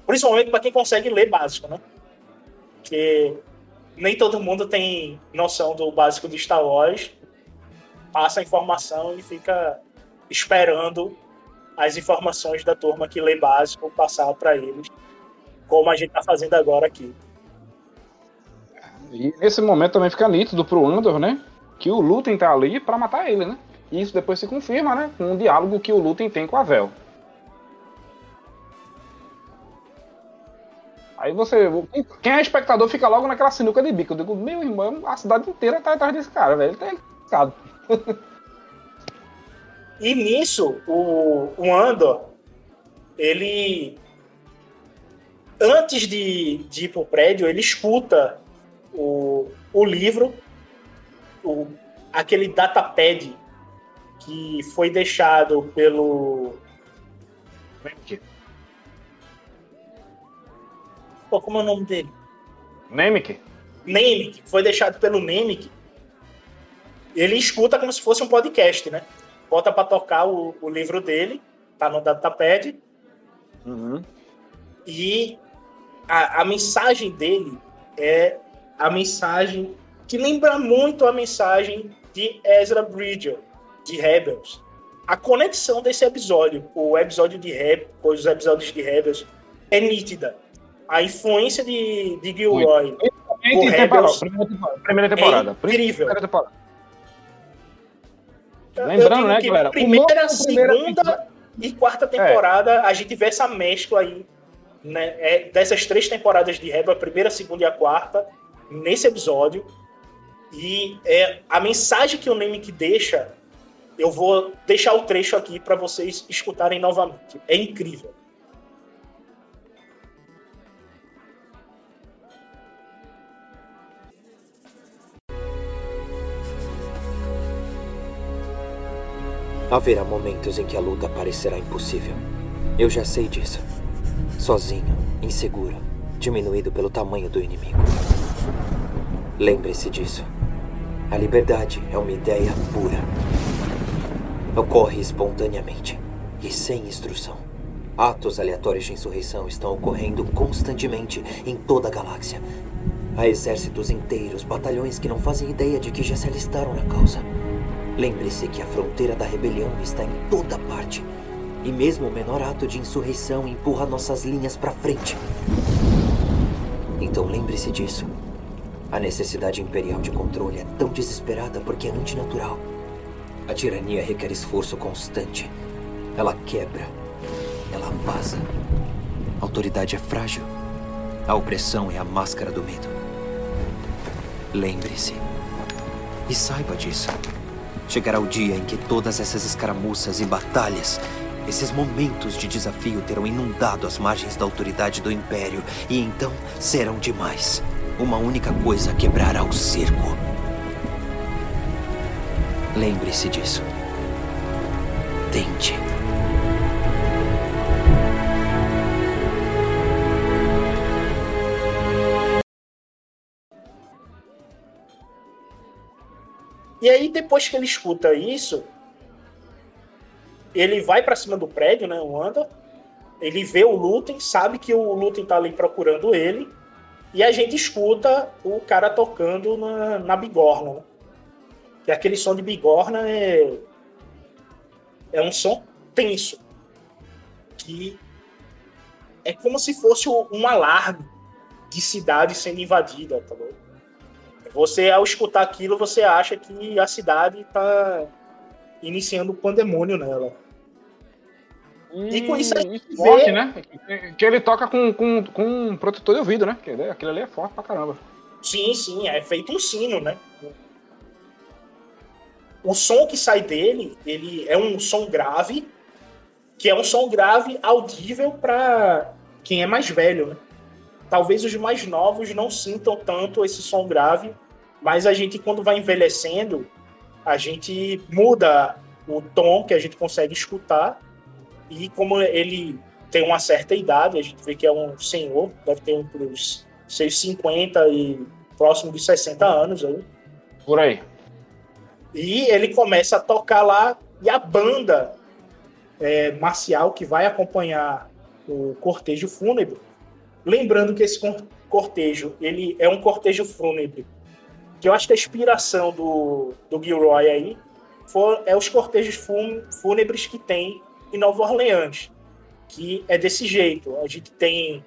Principalmente para quem consegue ler básico, né? Porque nem todo mundo tem noção do básico de Star Wars, passa a informação e fica esperando as informações da turma que lê básico passar para eles, como a gente está fazendo agora aqui. E nesse momento também fica nítido pro Andor, né? Que o Lutem tá ali para matar ele, né? E isso depois se confirma, né? Com um diálogo que o Lutem tem com a Vel. Aí você. Quem é espectador fica logo naquela sinuca de bico. Eu digo, meu irmão, a cidade inteira tá atrás desse cara, velho. Ele tá engraçado. e nisso, o, o Andor, ele. Antes de, de ir pro prédio, ele escuta o, o livro, o, aquele datapad que foi deixado pelo. Pô, como é o nome dele? Nemec. Nemec, foi deixado pelo Nemec. Ele escuta como se fosse um podcast, né? Bota para tocar o, o, livro dele, tá no datapad. Uhum. E a, a mensagem dele é a mensagem que lembra muito a mensagem de Ezra Bridger, de Rebels. A conexão desse episódio, o episódio de Rebels, os episódios de Rebels, é nítida. A influência de, de Gilroy por Rebels primeira temporada. É incrível. Primeira temporada. Lembrando, né, galera? Primeira, segunda e quarta temporada, é. a gente vê essa mescla aí, né? É, dessas três temporadas de Rebels, a primeira, a segunda e a quarta, nesse episódio. E é, a mensagem que o Nemec deixa, eu vou deixar o trecho aqui para vocês escutarem novamente. É incrível. Haverá momentos em que a luta parecerá impossível. Eu já sei disso. Sozinho, inseguro, diminuído pelo tamanho do inimigo. Lembre-se disso. A liberdade é uma ideia pura. Ocorre espontaneamente e sem instrução. Atos aleatórios de insurreição estão ocorrendo constantemente em toda a galáxia. Há exércitos inteiros, batalhões que não fazem ideia de que já se alistaram na causa. Lembre-se que a fronteira da rebelião está em toda parte. E mesmo o menor ato de insurreição empurra nossas linhas para frente. Então lembre-se disso a necessidade imperial de controle é tão desesperada porque é antinatural. A tirania requer esforço constante. Ela quebra. Ela vaza. A autoridade é frágil. A opressão é a máscara do medo. Lembre-se. E saiba disso. Chegará o dia em que todas essas escaramuças e batalhas, esses momentos de desafio terão inundado as margens da autoridade do Império e então serão demais. Uma única coisa quebrará o cerco. Lembre-se disso. Tente. E aí, depois que ele escuta isso, ele vai para cima do prédio, né? O Anda. Ele vê o Lutem, sabe que o Lutem tá ali procurando ele. E a gente escuta o cara tocando na, na bigorna, né? E aquele som de bigorna é. É um som tenso. Que é como se fosse um alarme de cidade sendo invadida, tá bom? Você, ao escutar aquilo, você acha que a cidade está iniciando o pandemônio nela. E, e com isso aí. Forte, vê... né? Que ele toca com, com, com um protetor de ouvido, né? Aquilo ali é forte pra caramba. Sim, sim, é feito um sino, né? O som que sai dele, ele é um som grave, que é um som grave audível para quem é mais velho, né? Talvez os mais novos não sintam tanto esse som grave, mas a gente, quando vai envelhecendo, a gente muda o tom que a gente consegue escutar. E como ele tem uma certa idade, a gente vê que é um senhor, deve ter entre os seus 50 e próximo de 60 anos aí. Por aí. E ele começa a tocar lá e a banda é, marcial que vai acompanhar o cortejo fúnebre. Lembrando que esse cortejo ele é um cortejo fúnebre que eu acho que a inspiração do, do Gilroy aí for, é os cortejos fúnebres que tem em Nova Orleans, que é desse jeito. A gente tem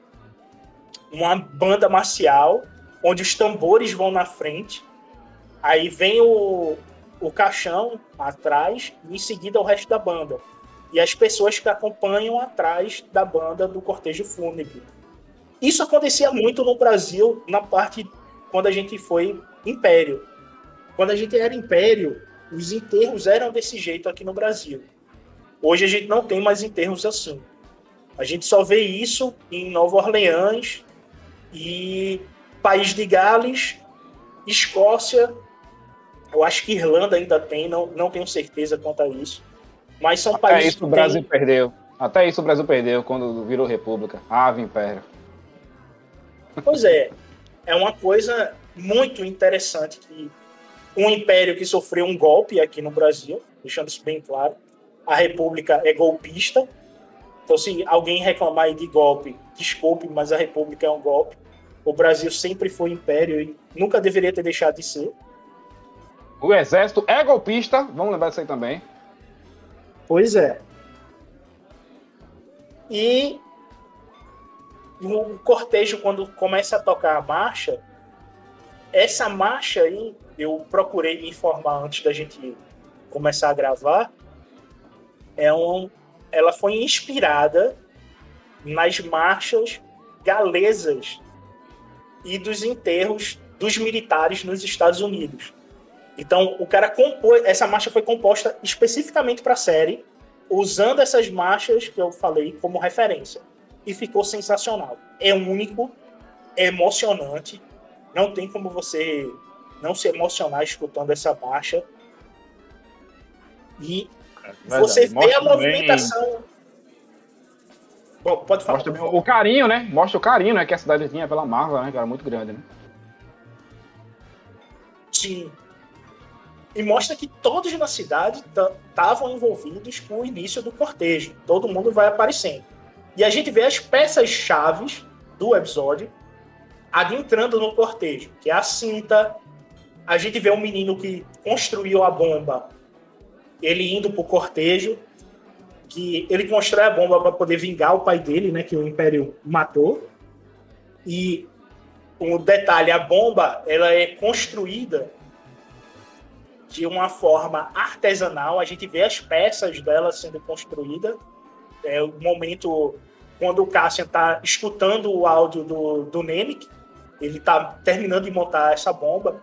uma banda marcial, onde os tambores vão na frente, aí vem o, o caixão atrás, e em seguida o resto da banda. E as pessoas que acompanham atrás da banda do cortejo fúnebre. Isso acontecia muito no Brasil, na parte quando a gente foi império. Quando a gente era império, os enterros eram desse jeito aqui no Brasil. Hoje a gente não tem mais enterros assim. A gente só vê isso em Nova Orleans e País de Gales, Escócia. Eu acho que Irlanda ainda tem, não, não tenho certeza quanto a isso. Mas são Até países. Isso o Brasil tem... perdeu. Até isso o Brasil perdeu quando virou república. Ave Império. Pois é. É uma coisa muito interessante que um império que sofreu um golpe aqui no Brasil, deixando isso bem claro, a República é golpista. Então, se alguém reclamar de golpe, desculpe, mas a República é um golpe. O Brasil sempre foi império e nunca deveria ter deixado de ser. O exército é golpista, vamos lembrar disso aí também. Pois é. E o cortejo, quando começa a tocar a marcha, essa marcha aí, eu procurei me informar antes da gente começar a gravar. É um, ela foi inspirada nas marchas galesas e dos enterros dos militares nos Estados Unidos. Então, o cara compôs. Essa marcha foi composta especificamente para a série, usando essas marchas que eu falei como referência. E ficou sensacional. É único, é emocionante. Não tem como você não se emocionar escutando essa marcha. E é você vê a movimentação. Bem... Bom, pode falar. Mostra o carinho, né? Mostra o carinho né, que a cidade tinha pela Marvel, né? Que era muito grande, né? Sim. E mostra que todos na cidade estavam envolvidos com o início do cortejo. Todo mundo vai aparecendo. E a gente vê as peças chaves do episódio adentrando no cortejo, que é a cinta. A gente vê um menino que construiu a bomba, ele indo pro cortejo, que ele constrói a bomba para poder vingar o pai dele, né, que o Império matou. E um detalhe, a bomba, ela é construída de uma forma artesanal, a gente vê as peças dela sendo construída. É o momento quando o Cassian está escutando o áudio do, do Nemec, ele está terminando de montar essa bomba.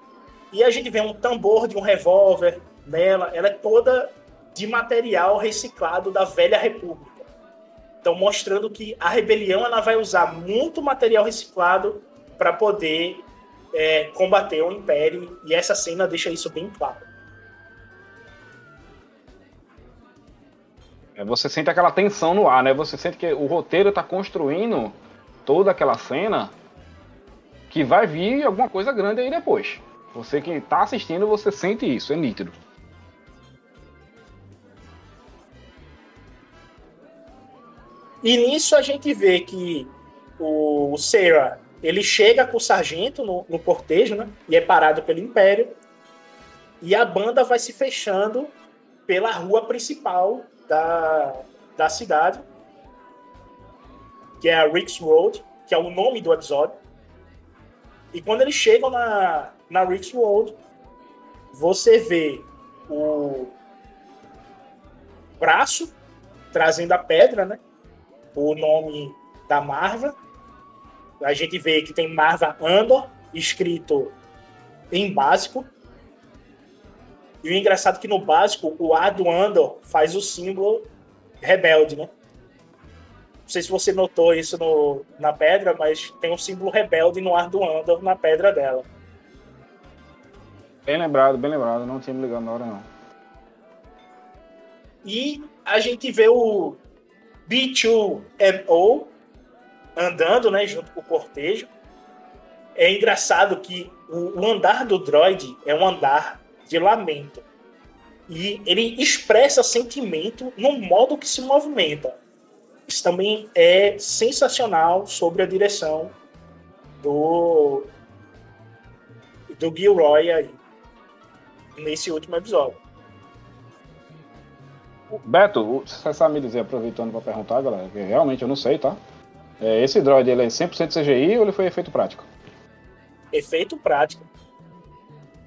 E a gente vê um tambor de um revólver nela. Ela é toda de material reciclado da velha república. Então, mostrando que a rebelião ela vai usar muito material reciclado para poder é, combater o império. E essa cena deixa isso bem claro. É, você sente aquela tensão no ar, né? Você sente que o roteiro tá construindo toda aquela cena que vai vir alguma coisa grande aí depois. Você que tá assistindo, você sente isso, é nítido. E nisso a gente vê que o Sarah, ele chega com o sargento no, no cortejo, né? E é parado pelo Império. E a banda vai se fechando pela rua principal da, da cidade, que é a Ricks Road, que é o nome do episódio. E quando eles chegam na, na Road, você vê o braço trazendo a pedra, né? O nome da Marva. A gente vê que tem Marva Andor escrito em básico. E o engraçado é que no básico, o A do Andor faz o símbolo rebelde, né? Não sei se você notou isso no, na pedra, mas tem um símbolo rebelde no ar do Andor na pedra dela. Bem lembrado, bem lembrado. Não tinha me ligado na hora, não. E a gente vê o B2MO andando, né, junto com o cortejo. É engraçado que o andar do droid é um andar de lamento. E ele expressa sentimento no modo que se movimenta. Isso também é sensacional sobre a direção do do Gilroy aí nesse último episódio. Beto, você sabe me dizer, aproveitando para perguntar, galera, que realmente eu não sei, tá? É, esse droid ele é 100% CGI ou ele foi efeito prático? Efeito prático.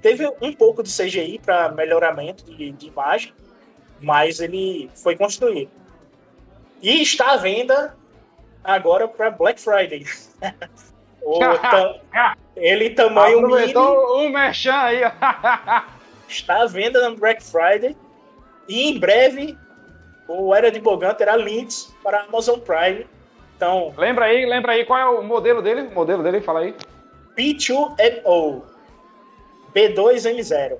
Teve um pouco de CGI para melhoramento de, de imagem, mas ele foi construído. E está à venda agora para Black Friday. o, ele tamanho Aproveitou mini. o merchan aí. está à venda no Black Friday. E em breve o Era de Bogan terá links para a Amazon Prime. Então, lembra aí, lembra aí qual é o modelo dele? O modelo dele, fala aí. P2MO B2M0.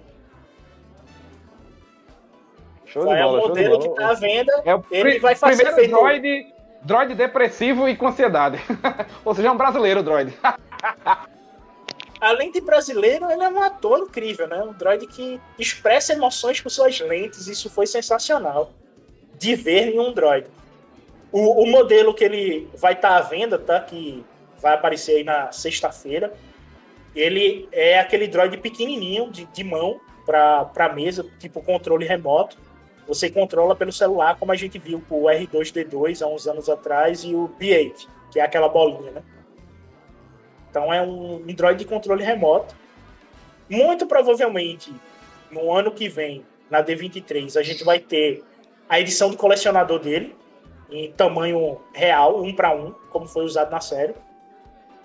Show de bola, é o modelo que está à venda. É o ele vai fazer primeiro feito... droid, droid depressivo e com ansiedade. Ou seja, é um brasileiro droid. Além de brasileiro, ele é um ator incrível, né? Um droid que expressa emoções com suas lentes. Isso foi sensacional de ver em um droid. O, o modelo que ele vai estar tá à venda, tá? Que vai aparecer aí na sexta-feira. Ele é aquele droid pequenininho de, de mão para mesa, tipo controle remoto você controla pelo celular, como a gente viu com o R2D2 há uns anos atrás e o B8, que é aquela bolinha, né? Então é um Android de controle remoto. Muito provavelmente, no ano que vem, na D23, a gente vai ter a edição do colecionador dele, em tamanho real, um para um, como foi usado na série.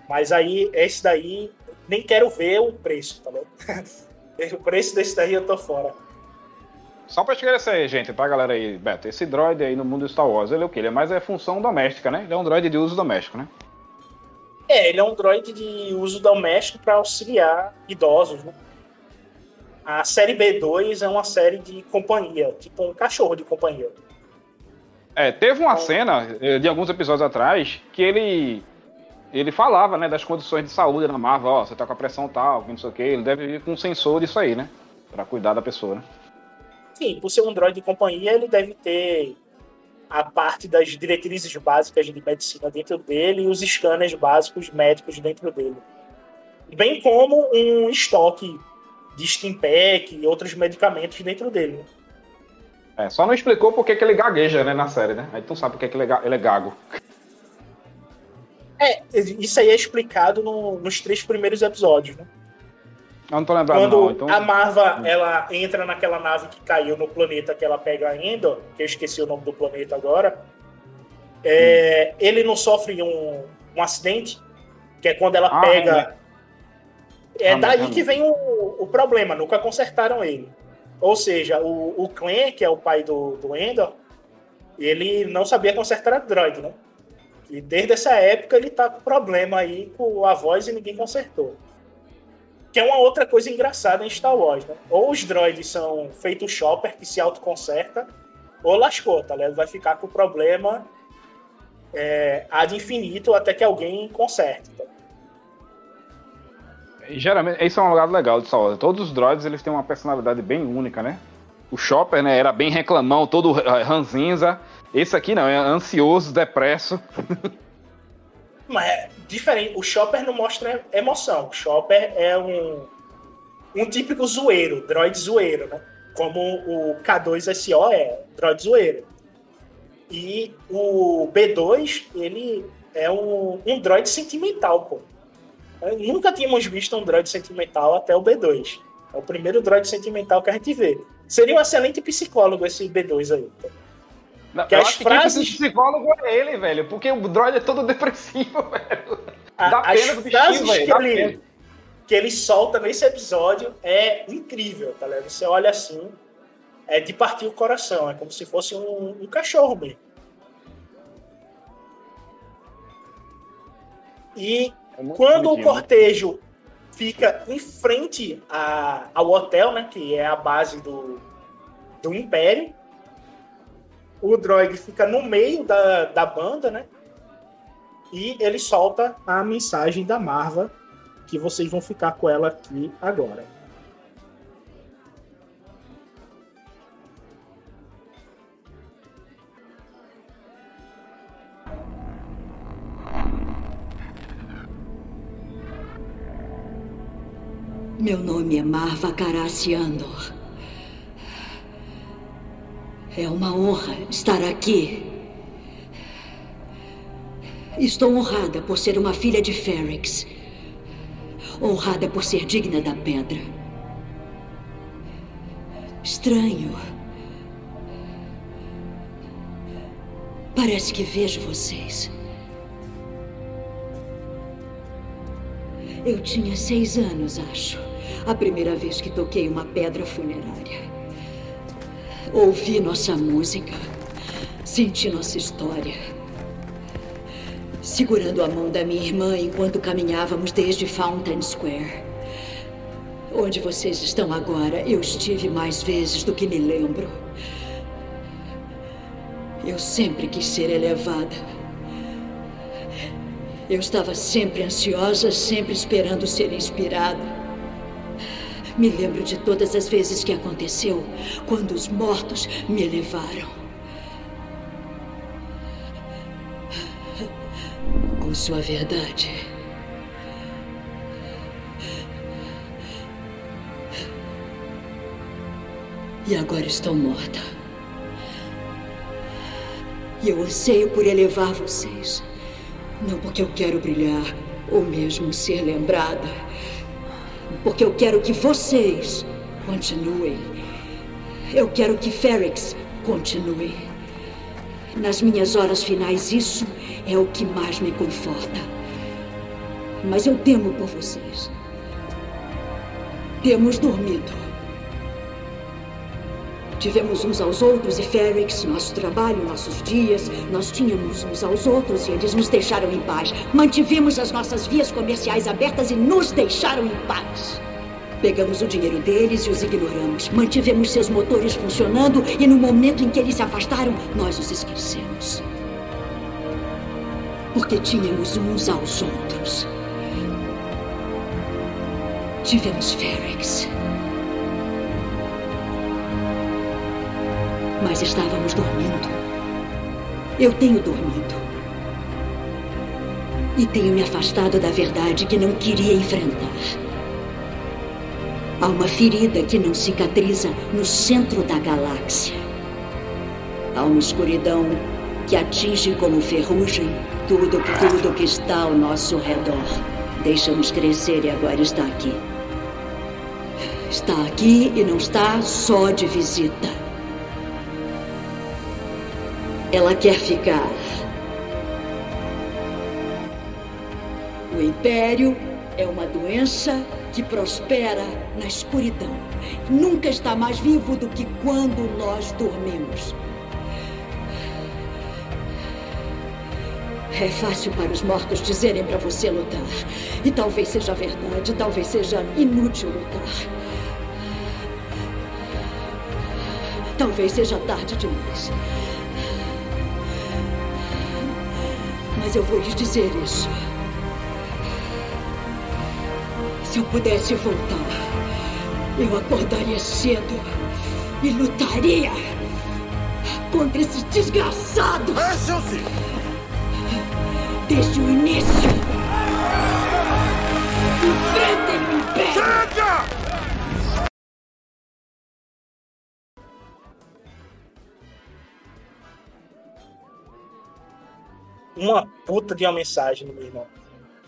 Mas aí, esse daí, nem quero ver o preço, tá bom? o preço desse daí eu tô fora. Só pra esclarecer, gente, pra galera aí, Beto, esse droid aí no mundo Star Wars, ele é o quê? Ele é mais é função doméstica, né? Ele é um droid de uso doméstico, né? É, ele é um droid de uso doméstico para auxiliar idosos, né? A série B2 é uma série de companhia, tipo um cachorro de companhia. É, teve uma então, cena eh, de alguns episódios atrás que ele ele falava, né, das condições de saúde na Marvel, ó, você tá com a pressão tal, não sei o que, ele deve vir com um sensor disso aí, né? Pra cuidar da pessoa, né? Sim, por ser um droid de companhia, ele deve ter a parte das diretrizes básicas de medicina dentro dele e os scanners básicos médicos dentro dele. Bem como um estoque de Steampack e outros medicamentos dentro dele. É, só não explicou por que, ele gagueja, né, na série, né? Aí tu sabe por que, que ele, é, ele é gago. É, isso aí é explicado no, nos três primeiros episódios, né? Eu não tô lembrado, Quando não, então... a Marva, ela entra naquela nave que caiu no planeta que ela pega ainda, que eu esqueci o nome do planeta agora, é, hum. ele não sofre um, um acidente, que é quando ela ah, pega... É, é daí que vem o, o problema, nunca consertaram ele. Ou seja, o, o Clan, que é o pai do, do Endor, ele não sabia consertar a droid, né? E desde essa época ele tá com problema aí com a voz e ninguém consertou. Que é uma outra coisa engraçada em Star Wars, né? Ou os droids são feitos shopper que se autoconserta, ou lascou, tá ligado? Vai ficar com o problema é, ad infinito até que alguém conserte. Tá? Geralmente, isso é um lado legal de Star Wars. Todos os droids eles têm uma personalidade bem única, né? O Chopper, né, era bem reclamão, todo ranzinza. Esse aqui não, é ansioso, depresso. Mas é diferente. O Chopper não mostra emoção. O Chopper é um, um típico zoeiro, droid zoeiro, né? Como o K2SO é, droid zoeiro. E o B2, ele é um, um droid sentimental, pô. Nunca tínhamos visto um droid sentimental até o B2. É o primeiro droid sentimental que a gente vê. Seria um excelente psicólogo esse B2 aí. Não, que as frases. Que psicólogo é ele, velho, porque o droid é todo depressivo, velho. Dá a, pena do bichinho, velho. Que ele, que ele solta nesse episódio é incrível, tá ligado? Você olha assim, é de partir o coração, é como se fosse um, um cachorro mesmo. E é quando o cortejo fica em frente a, ao hotel, né, que é a base do, do Império, o droid fica no meio da, da banda, né? E ele solta a mensagem da Marva, que vocês vão ficar com ela aqui agora. Meu nome é Marva Caraciandor. É uma honra estar aqui. Estou honrada por ser uma filha de Ferrex. Honrada por ser digna da pedra. Estranho. Parece que vejo vocês. Eu tinha seis anos, acho a primeira vez que toquei uma pedra funerária. Ouvi nossa música, senti nossa história. Segurando a mão da minha irmã enquanto caminhávamos desde Fountain Square. Onde vocês estão agora, eu estive mais vezes do que me lembro. Eu sempre quis ser elevada. Eu estava sempre ansiosa, sempre esperando ser inspirada. Me lembro de todas as vezes que aconteceu quando os mortos me levaram. Com sua verdade. E agora estou morta. E eu anseio por elevar vocês. Não porque eu quero brilhar ou mesmo ser lembrada porque eu quero que vocês continuem. Eu quero que Ferrex continue. Nas minhas horas finais, isso é o que mais me conforta. Mas eu temo por vocês. Temos dormido. Tivemos uns aos outros e Ferrex, nosso trabalho, nossos dias. Nós tínhamos uns aos outros e eles nos deixaram em paz. Mantivemos as nossas vias comerciais abertas e nos deixaram em paz. Pegamos o dinheiro deles e os ignoramos. Mantivemos seus motores funcionando e no momento em que eles se afastaram, nós os esquecemos. Porque tínhamos uns aos outros. Tivemos Ferrex. Mas estávamos dormindo. Eu tenho dormido. E tenho me afastado da verdade que não queria enfrentar. Há uma ferida que não cicatriza no centro da galáxia. Há uma escuridão que atinge como ferrugem tudo, tudo que está ao nosso redor. Deixamos crescer e agora está aqui. Está aqui e não está só de visita. Ela quer ficar. O império é uma doença que prospera na escuridão. Nunca está mais vivo do que quando nós dormimos. É fácil para os mortos dizerem para você lutar. E talvez seja verdade, talvez seja inútil lutar. Talvez seja tarde demais. Mas eu vou lhe dizer isso. Se eu pudesse voltar, eu acordaria cedo e lutaria contra esse desgraçado. Vejam-se! Desde o início. Enfrentem o Império! Chega! Uma puta de uma mensagem, meu irmão.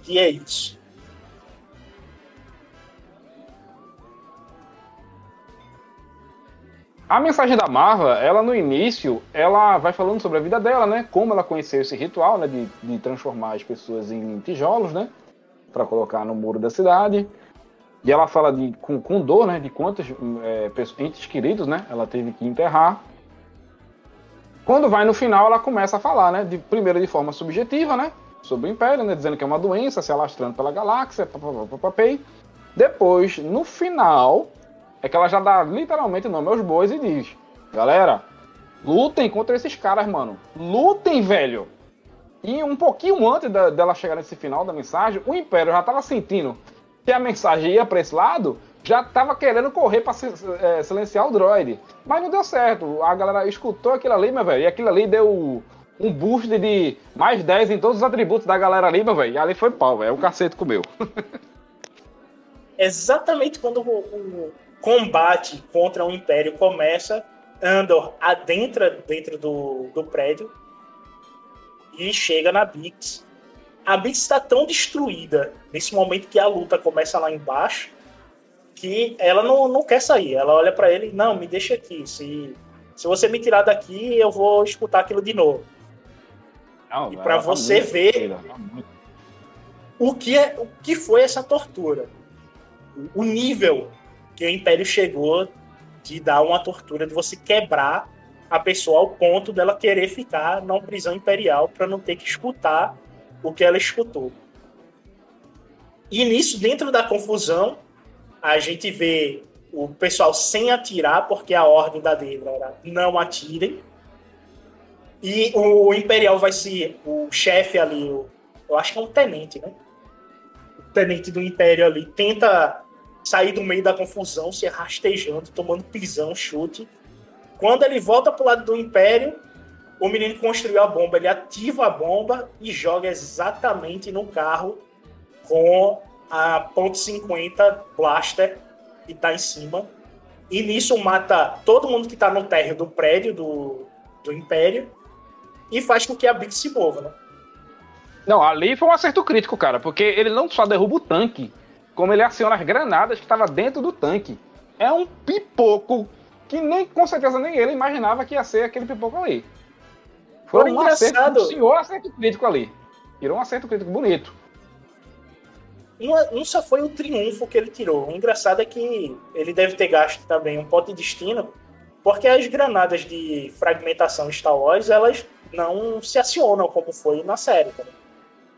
Que é isso? A mensagem da Marva, ela no início, ela vai falando sobre a vida dela, né? Como ela conheceu esse ritual, né? De, de transformar as pessoas em tijolos, né? Para colocar no muro da cidade. E ela fala de, com, com dor, né? De quantos é, entes queridos, né? Ela teve que enterrar. Quando vai no final, ela começa a falar, né? De, primeiro de forma subjetiva, né? Sobre o Império, né? Dizendo que é uma doença se alastrando pela galáxia, papapá. Depois, no final, é que ela já dá literalmente nome aos bois e diz: Galera, lutem contra esses caras, mano. Lutem, velho. E um pouquinho antes da, dela chegar nesse final da mensagem, o Império já tava sentindo que a mensagem ia pra esse lado, já tava querendo correr pra é, silenciar o droid. Mas não deu certo. A galera escutou aquilo ali, meu velho, e aquilo ali deu um boost de mais 10 em todos os atributos da galera ali, meu velho. E ali foi pau, velho. O cacete comeu. Exatamente quando o, o, combate contra o Império começa, Andor adentra dentro do, do prédio e chega na Bix. A Bix está tão destruída nesse momento que a luta começa lá embaixo que ela não, não quer sair. Ela olha para ele, não, me deixa aqui. Se, se você me tirar daqui, eu vou escutar aquilo de novo. Não, e para tá você tá ver tá o que é, o que foi essa tortura, o nível que o Império chegou de dar uma tortura, de você quebrar a pessoa ao ponto dela querer ficar numa prisão imperial para não ter que escutar o que ela escutou. E nisso, dentro da confusão, a gente vê o pessoal sem atirar, porque a ordem da Debra era não atirem. E o Imperial vai ser o chefe ali, o, eu acho que é um tenente, né? O tenente do Império ali tenta sair do meio da confusão, se rastejando, tomando pisão, chute. Quando ele volta pro lado do Império, o menino construiu a bomba, ele ativa a bomba e joga exatamente no carro com a ponto .50 blaster que tá em cima. E nisso mata todo mundo que tá no térreo do prédio do, do Império e faz com que a Bix se mova, né? Não, ali foi um acerto crítico, cara, porque ele não só derruba o tanque, como ele aciona as granadas que estava dentro do tanque. É um pipoco que nem com certeza nem ele imaginava que ia ser aquele pipoco ali. Foi um acerto, um senhor acerto crítico ali. Tirou um acerto crítico bonito. Não, só foi o triunfo que ele tirou. O engraçado é que ele deve ter gasto também um pote de destino, porque as granadas de fragmentação Star Wars, elas não se acionam como foi na série. Tá?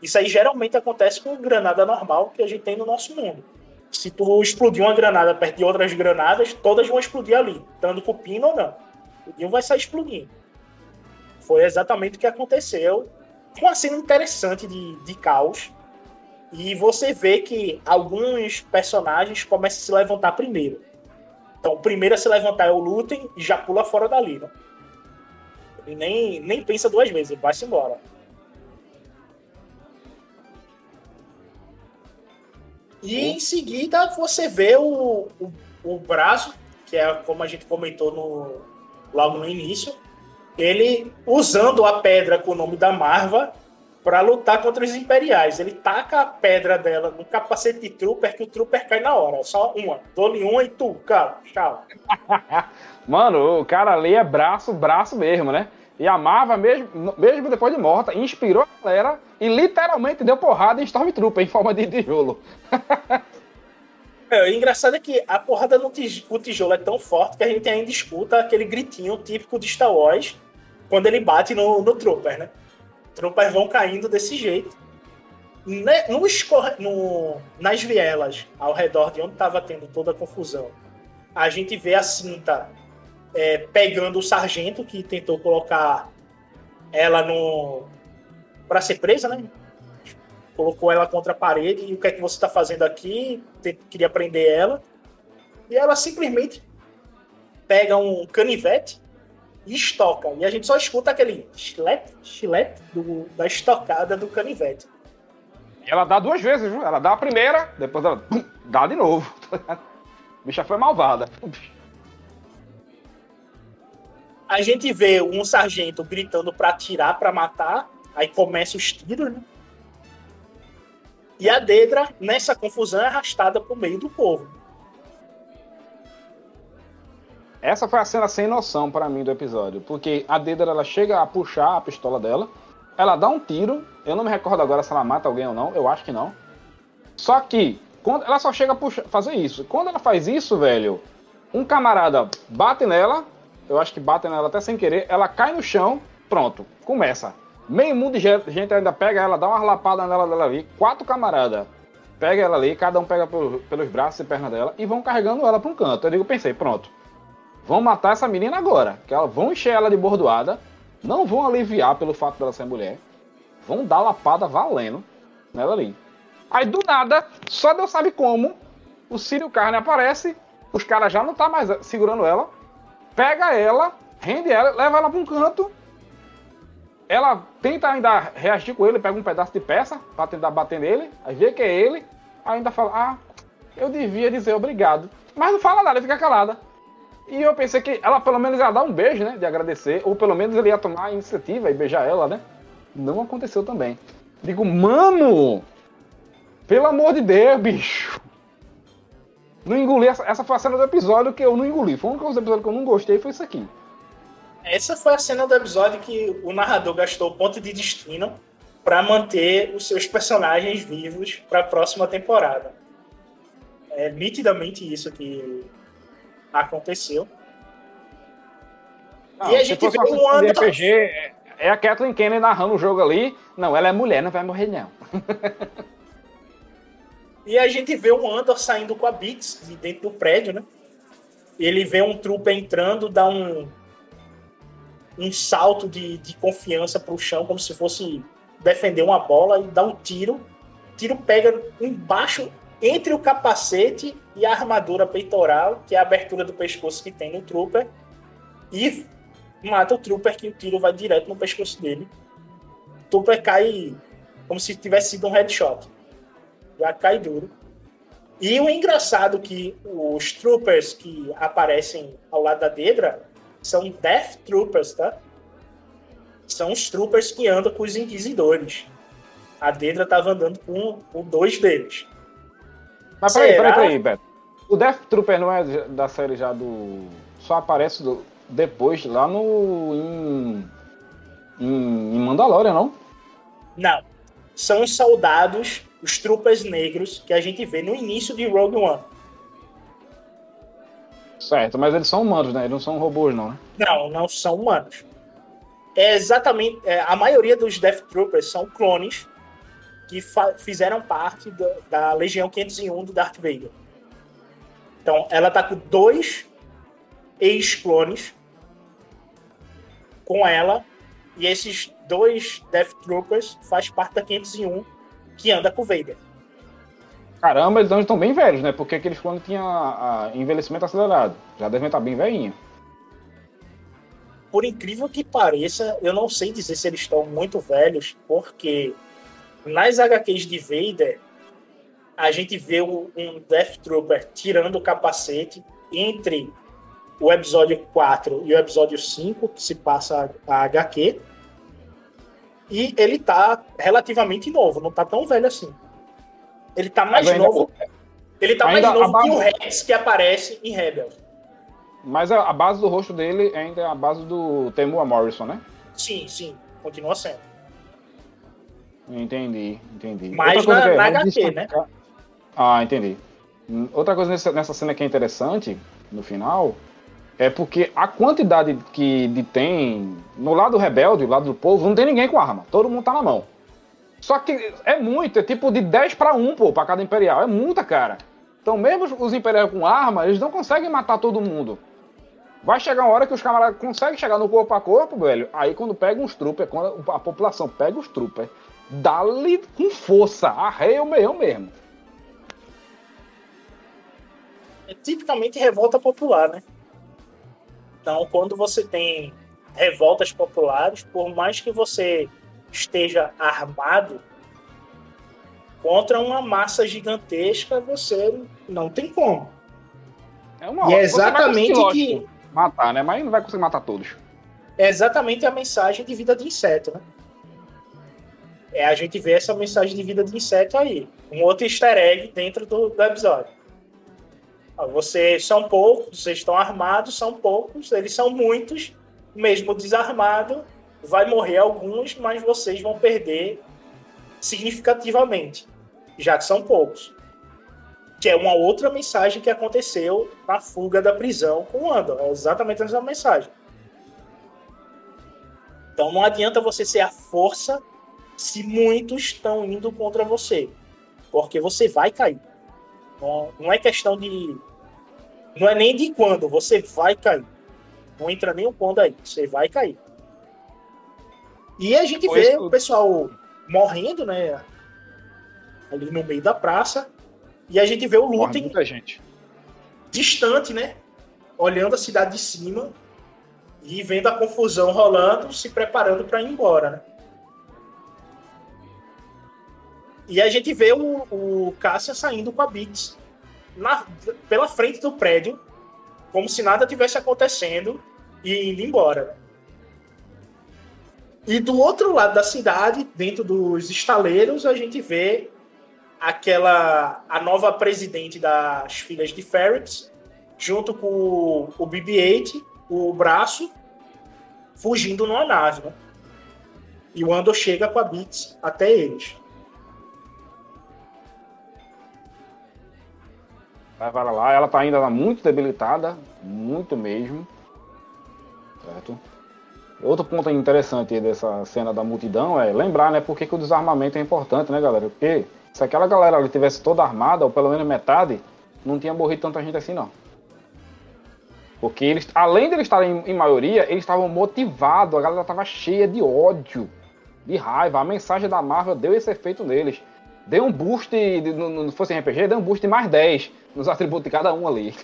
Isso aí geralmente acontece com granada normal que a gente tem no nosso mundo. Se tu explodir uma granada perto de outras granadas, todas vão explodir ali, dando cupino ou não. O Dinho vai sair explodindo. Foi exatamente o que aconteceu. Com uma cena interessante de, de caos. E você vê que alguns personagens começam a se levantar primeiro. Então, o primeiro a se levantar é o Lutem e já pula fora dali, né? Ele nem, nem pensa duas vezes, ele vai-se embora. E em seguida você vê o, o, o braço, que é como a gente comentou no, logo no início, ele usando a pedra com o nome da Marva para lutar contra os imperiais. Ele taca a pedra dela no capacete de Trooper, que o Trooper cai na hora. Só uma. Dou-lhe uma e tu, cara. Tchau. Mano, o cara ali é braço, braço mesmo, né? E a Marva, mesmo, mesmo depois de morta, inspirou a galera e literalmente deu porrada em Stormtrooper em forma de tijolo. é, o engraçado é que a porrada no tijolo é tão forte que a gente ainda escuta aquele gritinho típico de Star Wars quando ele bate no, no Trooper, né? Troopers vão caindo desse jeito. No, no, nas vielas, ao redor de onde estava tendo toda a confusão, a gente vê a cinta é, pegando o sargento que tentou colocar ela no. para ser presa, né? Colocou ela contra a parede e o que é que você está fazendo aqui? Queria prender ela. E ela simplesmente pega um canivete estoca. E a gente só escuta aquele chilete, chilete do, da estocada do canivete. E ela dá duas vezes, viu? Ela dá a primeira, depois ela pum, dá de novo. a bicha foi malvada. A gente vê um sargento gritando para atirar, para matar. Aí começa os tiros, né? E a Dedra, nessa confusão, é arrastada pro meio do povo. Essa foi a cena sem noção para mim do episódio, porque a Dedra ela chega a puxar a pistola dela, ela dá um tiro, eu não me recordo agora se ela mata alguém ou não, eu acho que não. Só que quando ela só chega a puxar, fazer isso. Quando ela faz isso, velho, um camarada bate nela, eu acho que bate nela até sem querer, ela cai no chão, pronto, começa. Meio mundo de gente ainda pega ela, dá uma lapada nela dela ali, quatro camaradas pega ela ali, cada um pega pelos braços e pernas dela e vão carregando ela para um canto. Eu digo, pensei, pronto, vão matar essa menina agora. Que ela, vão encher ela de bordoada. Não vão aliviar pelo fato dela ser mulher. Vão dar lapada valendo nela ali. Aí do nada, só Deus sabe como, o Círio Carne aparece. Os caras já não tá mais segurando ela. Pega ela, rende ela, leva ela pra um canto. Ela tenta ainda reagir com ele, pega um pedaço de peça pra tentar bater nele. Aí vê que é ele. Ainda fala: Ah, eu devia dizer obrigado. Mas não fala nada, fica calada. E eu pensei que ela pelo menos ia dar um beijo, né? De agradecer. Ou pelo menos ele ia tomar a iniciativa e beijar ela, né? Não aconteceu também. Digo, mano! Pelo amor de Deus, bicho! Não engoli. Essa, essa foi a cena do episódio que eu não engoli. Foi um dos episódios que eu não gostei, foi isso aqui. Essa foi a cena do episódio que o narrador gastou ponto de destino para manter os seus personagens vivos para a próxima temporada. É nitidamente isso que aconteceu. Não, e a gente vê um ano. RPG, é, é a Kathleen Kennedy narrando o jogo ali. Não, ela é mulher, não vai morrer, não. e a gente vê o Andor saindo com a Bix de dentro do prédio, né? Ele vê um trupe entrando, dá um, um salto de, de confiança pro chão, como se fosse defender uma bola, e dá um tiro. O tiro pega embaixo entre o capacete e a armadura peitoral, que é a abertura do pescoço que tem no Trooper, e mata o Trooper, que o tiro vai direto no pescoço dele. O Trooper cai como se tivesse sido um headshot. Já cai duro. E o engraçado é que os Troopers que aparecem ao lado da Dedra são Death Troopers, tá? São os Troopers que andam com os Inquisidores. A Dedra estava andando com, com dois deles. Mas peraí, peraí, peraí, Beto. O Death Trooper não é da série já do. Só aparece do... depois lá no. Em... em Mandalorian, não? Não. São os soldados, os troopers negros que a gente vê no início de Rogue One. Certo, mas eles são humanos, né? Eles não são robôs, não, né? Não, não são humanos. É exatamente. É, a maioria dos Death Troopers são clones que fizeram parte do, da Legião 501 do Darth Vader. Então, ela tá com dois ex-clones com ela, e esses dois Death Troopers faz parte da 501 que anda com o Vader. Caramba, eles estão bem velhos, né? Porque aqueles clones tinham envelhecimento acelerado. Já devem estar bem velhinhos. Por incrível que pareça, eu não sei dizer se eles estão muito velhos, porque nas HQs de Vader, a gente vê um Death Trooper tirando o capacete entre o episódio 4 e o episódio 5, que se passa a HQ. E ele tá relativamente novo, não tá tão velho assim. Ele tá mais novo. Ele tá mais novo base... que o Rex que aparece em Rebel. Mas a, base do rosto dele ainda é a base do Temua Morrison, né? Sim, sim. Continua sendo. Entendi, entendi. Mais na, é, na HQ, né? Ah, entendi. Outra coisa nessa, nessa cena que é interessante, no final, é porque a quantidade que de tem no lado rebelde, no lado do povo, não tem ninguém com arma. Todo mundo tá na mão. Só que é muito, é tipo de 10 para 1, pô, pra cada imperial. É muita, cara. Então, mesmo os imperiais com arma, eles não conseguem matar todo mundo. Vai chegar uma hora que os camaradas conseguem chegar no corpo a corpo, velho. Aí quando pega uns troopers, quando a população pega os troopers, dá-lhe com força, arreia o meião mesmo. É tipicamente revolta popular, né? Então, quando você tem revoltas populares, por mais que você esteja armado contra uma massa gigantesca, você não tem como. É uma e é exatamente que matar, né? Mas não vai conseguir matar todos. É exatamente a mensagem de vida de inseto, né? É a gente vê essa mensagem de vida de inseto aí. Um outro easter egg dentro do, do episódio. Vocês são poucos, vocês estão armados, são poucos, eles são muitos, mesmo desarmado, vai morrer alguns, mas vocês vão perder significativamente, já que são poucos. Que é uma outra mensagem que aconteceu na fuga da prisão com o Andor. É exatamente essa mensagem. Então não adianta você ser a força se muitos estão indo contra você. Porque você vai cair. Não, não é questão de. Não é nem de quando, você vai cair. Não entra nem um ponto aí, você vai cair. E a gente vê o pessoal morrendo, né? Ali no meio da praça. E a gente vê o Lutem distante, né? Olhando a cidade de cima e vendo a confusão rolando, se preparando para ir embora, né? E a gente vê o, o Cássia saindo com a Bix na, pela frente do prédio, como se nada tivesse acontecendo e indo embora. E do outro lado da cidade, dentro dos estaleiros, a gente vê aquela a nova presidente das filhas de Ferrex, junto com o, o BB-8, o braço, fugindo numa nave, né? E o Andor chega com a Bits até eles. Vai para lá, ela tá ainda muito debilitada, muito mesmo. Certo? Outro ponto interessante dessa cena da multidão é lembrar, né, por que, que o desarmamento é importante, né, galera? Porque se aquela galera ali tivesse toda armada, ou pelo menos metade, não tinha morrido tanta gente assim, não. Porque eles, além de eles estarem em maioria, eles estavam motivados, a galera estava cheia de ódio, de raiva. A mensagem da Marvel deu esse efeito neles. Deu um boost, não fosse RPG, deu um boost mais 10 nos atributos de cada um ali.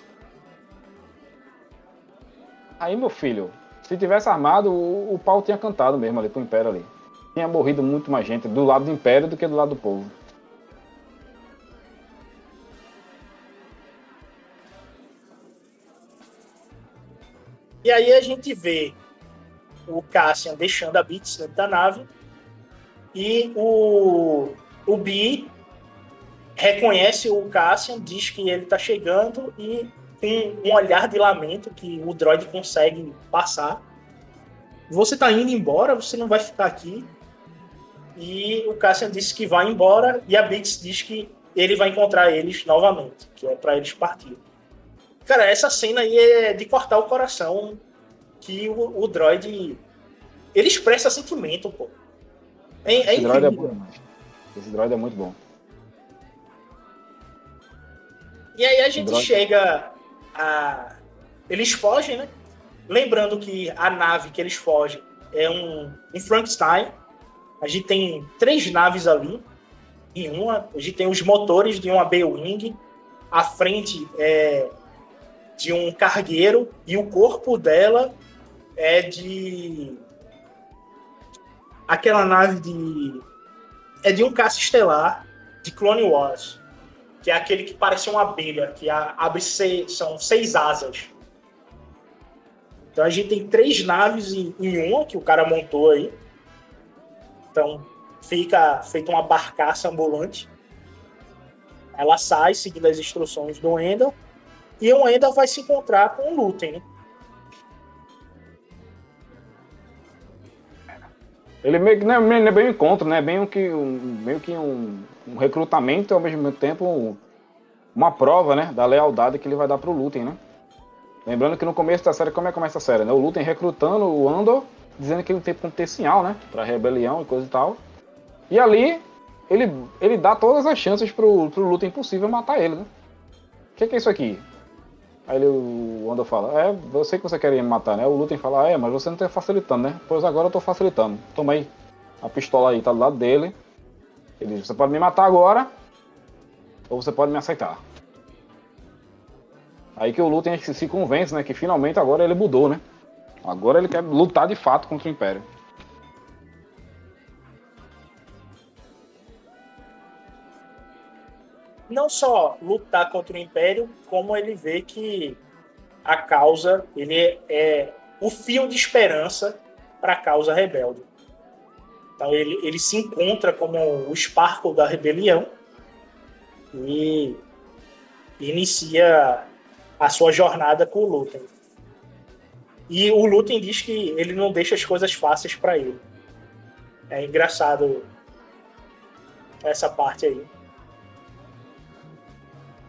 Aí, meu filho, se tivesse armado, o, o pau tinha cantado mesmo ali pro Império ali. Tinha morrido muito mais gente do lado do Império do que do lado do povo. E aí a gente vê o Cassian deixando a Bits dentro da nave e o, o Bi reconhece o Cassian, diz que ele tá chegando e com um olhar de lamento que o droid consegue passar. Você tá indo embora, você não vai ficar aqui. E o Cassian disse que vai embora e a Bix diz que ele vai encontrar eles novamente, que é para eles partirem. Cara, essa cena aí é de cortar o coração que o, o droid ele expressa sentimento, pô. É, é é bom, Esse droid é muito bom. E aí a gente droid... chega a. Eles fogem, né? Lembrando que a nave que eles fogem é um, um Frankenstein. A gente tem três naves ali. Em uma, a gente tem os motores de uma B-Wing. À frente é de um cargueiro. E o corpo dela é de. Aquela nave de. É de um caça estelar de Clone Wars que é aquele que parece uma abelha, que abre seis, são seis asas. Então a gente tem três naves em, em uma que o cara montou aí. Então fica feita uma barcaça ambulante. Ela sai seguindo as instruções do Endel. E o Endel vai se encontrar com o Lutem, né? Ele meio que não é, é bem um encontro, né? Bem que um, meio que um, um recrutamento e ao mesmo tempo uma prova, né, da lealdade que ele vai dar pro Lutem, né? Lembrando que no começo da série, como é que começa a série, né? O Lutem recrutando o Andor, dizendo que ele tem potencial, né, pra rebelião e coisa e tal. E ali, ele, ele dá todas as chances pro, pro Lutem possível matar ele, né? O que, que é isso aqui? Aí ele, o Wanda fala, é, eu sei que você quer me matar, né? O Lutem fala, é, mas você não tá facilitando, né? Pois agora eu tô facilitando. Toma aí. A pistola aí tá do lado dele. Ele diz, você pode me matar agora, ou você pode me aceitar. Aí que o Lutem se convence, né? Que finalmente agora ele mudou, né? Agora ele quer lutar de fato contra o Império. Não só lutar contra o Império, como ele vê que a causa ele é, o fio de esperança para a causa rebelde. Então ele, ele se encontra como o Sparkle da rebelião e inicia a sua jornada com o Lutem. E o Lutem diz que ele não deixa as coisas fáceis para ele. É engraçado essa parte aí.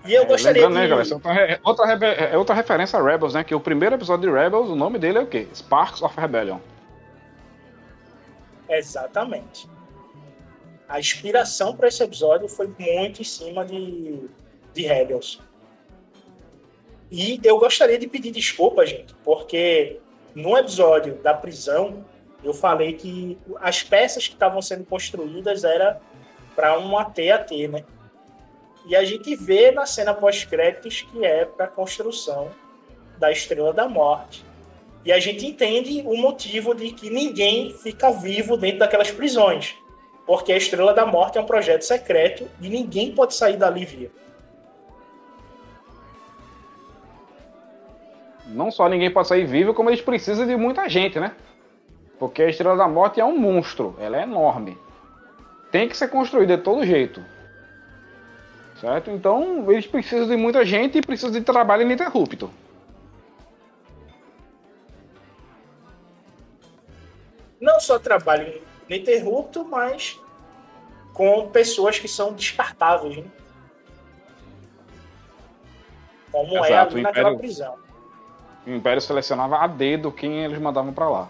E eu é, gostaria lembrando, de... né, galera, é outra, outra, é outra referência a Rebels, né? Que o primeiro episódio de Rebels, o nome dele é o quê? Sparks of Rebellion. Exatamente. A inspiração para esse episódio foi muito em cima de, de Rebels. E eu gostaria de pedir desculpa, gente, porque no episódio da prisão eu falei que as peças que estavam sendo construídas era para um AT-AT, né? E a gente vê na cena pós-créditos que é para a construção da Estrela da Morte. E a gente entende o motivo de que ninguém fica vivo dentro daquelas prisões. Porque a Estrela da Morte é um projeto secreto e ninguém pode sair dali vivo. Não só ninguém pode sair vivo, como eles precisam de muita gente, né? Porque a Estrela da Morte é um monstro, ela é enorme. Tem que ser construída de todo jeito. Certo? Então, eles precisam de muita gente e precisam de trabalho ininterrupto. Não só trabalho ininterrupto, mas com pessoas que são descartáveis, né? Como Exato, é ali naquela Império... prisão. O Império selecionava a dedo quem eles mandavam para lá.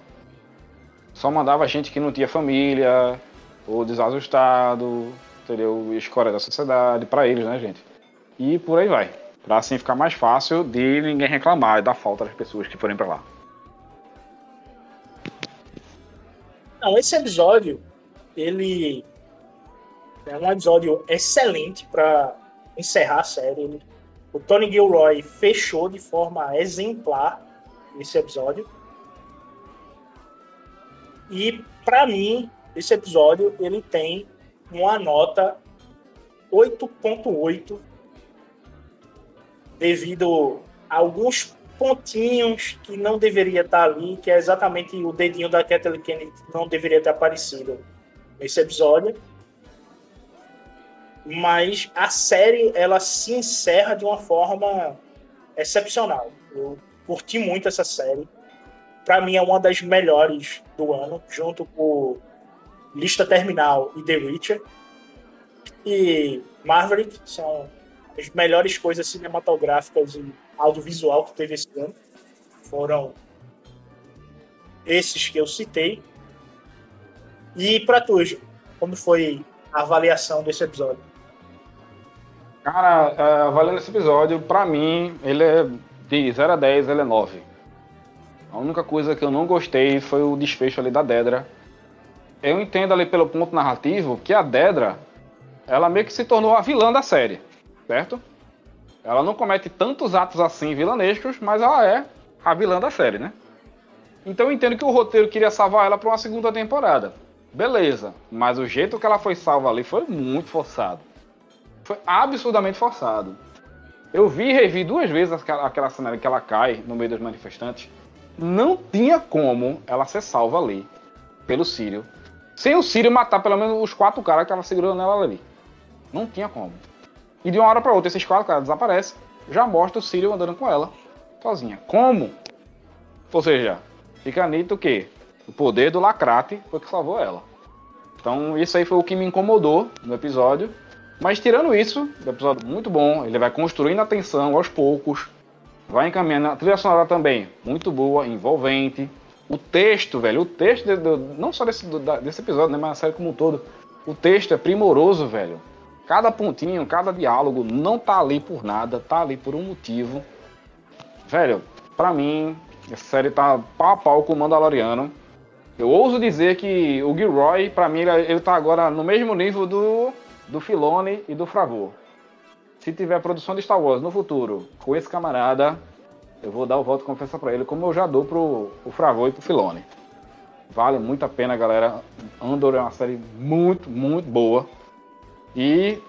Só mandava gente que não tinha família, ou desajustado, entendeu? Escória da sociedade, para eles, né, gente? E por aí vai. Pra assim ficar mais fácil de ninguém reclamar da falta das pessoas que forem para lá. Não, esse episódio, ele é um episódio excelente para encerrar a série. O Tony Gilroy fechou de forma exemplar esse episódio. E para mim, esse episódio ele tem uma nota 8.8 devido a alguns pontinhos que não deveria estar ali, que é exatamente o dedinho da Kathleen Kennedy que não deveria ter aparecido nesse episódio. Mas a série ela se encerra de uma forma excepcional. Eu curti muito essa série. Para mim é uma das melhores do ano, junto com Lista Terminal e The Witcher. E Maverick são as melhores coisas cinematográficas e audiovisual que teve esse ano. Foram esses que eu citei. E para tu, como foi a avaliação desse episódio? Cara, é, avaliando esse episódio, pra mim, ele é de 0 a 10, ele é 9. A única coisa que eu não gostei foi o desfecho ali da Dedra. Eu entendo ali pelo ponto narrativo que a Dedra, ela meio que se tornou a vilã da série, certo? Ela não comete tantos atos assim vilanescos, mas ela é a vilã da série, né? Então eu entendo que o roteiro queria salvar ela para uma segunda temporada. Beleza, mas o jeito que ela foi salva ali foi muito forçado. Foi absurdamente forçado. Eu vi e revi duas vezes aquela, aquela cena que ela cai no meio dos manifestantes. Não tinha como ela ser salva ali pelo Sírio. Sem o Sírio matar pelo menos os quatro caras que estavam segurando ela ali. Não tinha como. E de uma hora para outra, esses quatro caras desaparecem. Já mostra o Sírio andando com ela, sozinha. Como? Ou seja, fica nítido que o poder do Lacrate foi que salvou ela. Então, isso aí foi o que me incomodou no episódio. Mas tirando isso, o episódio muito bom, ele vai construindo a tensão aos poucos, vai encaminhando. A trilha sonora também, muito boa, envolvente. O texto, velho, o texto, de, de, não só desse, desse episódio, né, mas a série como um todo, o texto é primoroso, velho. Cada pontinho, cada diálogo não tá ali por nada, tá ali por um motivo. velho, pra mim, essa série tá pau a pau com o Mandaloriano. Eu ouso dizer que o Gilroy, pra mim, ele, ele tá agora no mesmo nível do, do Filone e do Fravor. Se tiver produção de Star Wars no futuro com esse camarada, eu vou dar o voto de confiança pra ele, como eu já dou pro o Fravor e pro Filone. Vale muito a pena, galera. Andor é uma série muito, muito boa. E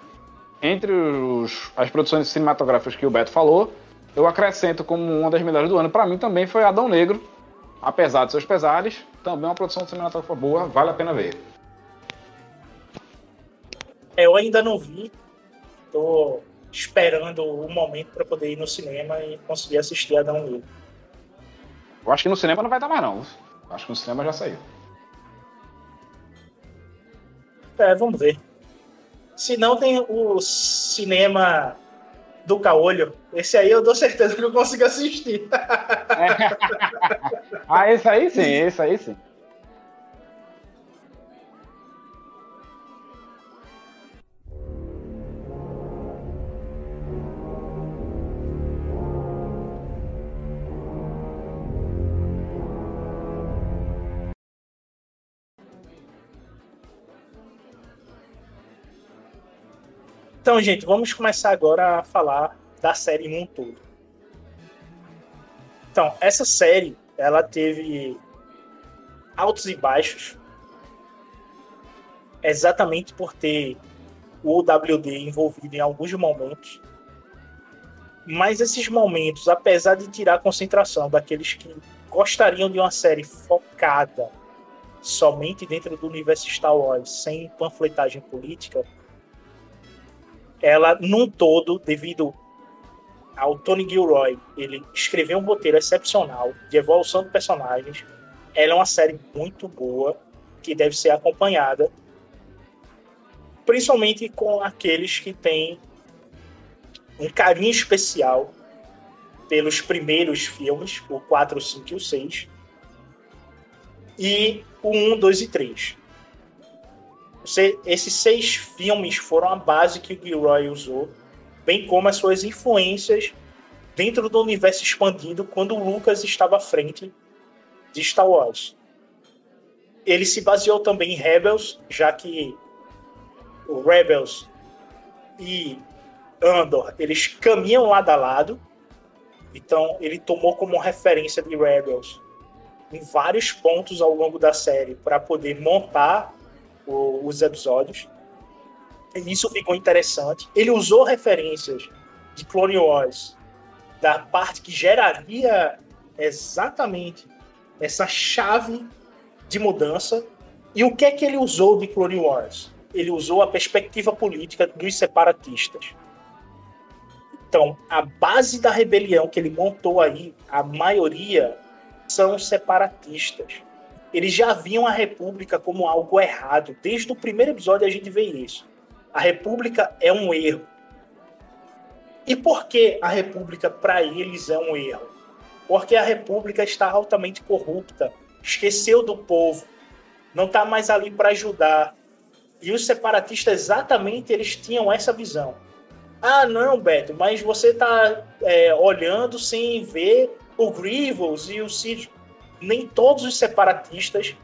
entre os, as produções cinematográficas que o Beto falou, eu acrescento como uma das melhores do ano. Para mim também foi Adão Negro, apesar de seus pesares, também é uma produção cinematográfica boa, vale a pena ver. É, eu ainda não vi, tô esperando o momento para poder ir no cinema e conseguir assistir Adão Negro. Eu acho que no cinema não vai estar mais não. Acho que no cinema já saiu. É, vamos ver. Se não, tem o cinema do Caolho. Esse aí eu dou certeza que eu consigo assistir. ah, esse aí sim, esse aí sim. Então, gente, vamos começar agora a falar da série num todo. Então, essa série, ela teve altos e baixos, exatamente por ter o WD envolvido em alguns momentos. Mas esses momentos, apesar de tirar a concentração daqueles que gostariam de uma série focada somente dentro do universo Star Wars, sem panfletagem política, ela num todo, devido ao Tony Gilroy, ele escreveu um roteiro excepcional de evolução de personagens. Ela é uma série muito boa que deve ser acompanhada, principalmente com aqueles que têm um carinho especial pelos primeiros filmes, o 4, o 5 e o 6, e o 1, 2 e 3. Esses seis filmes foram a base que o Gilroy usou, bem como as suas influências dentro do universo expandido quando o Lucas estava à frente de Star Wars. Ele se baseou também em Rebels, já que o Rebels e Andor, eles caminham lado a lado. Então, ele tomou como referência de Rebels em vários pontos ao longo da série para poder montar o, os episódios. E isso ficou interessante. Ele usou referências de Clone Wars, da parte que geraria exatamente essa chave de mudança. E o que é que ele usou de Clone Wars? Ele usou a perspectiva política dos separatistas. Então, a base da rebelião que ele montou aí, a maioria são separatistas eles já viam a República como algo errado. Desde o primeiro episódio a gente vê isso. A República é um erro. E por que a República para eles é um erro? Porque a República está altamente corrupta, esqueceu do povo, não está mais ali para ajudar. E os separatistas exatamente eles tinham essa visão. Ah, não, Beto, mas você está é, olhando sem ver o Grievous e o Cid nem todos os separatistas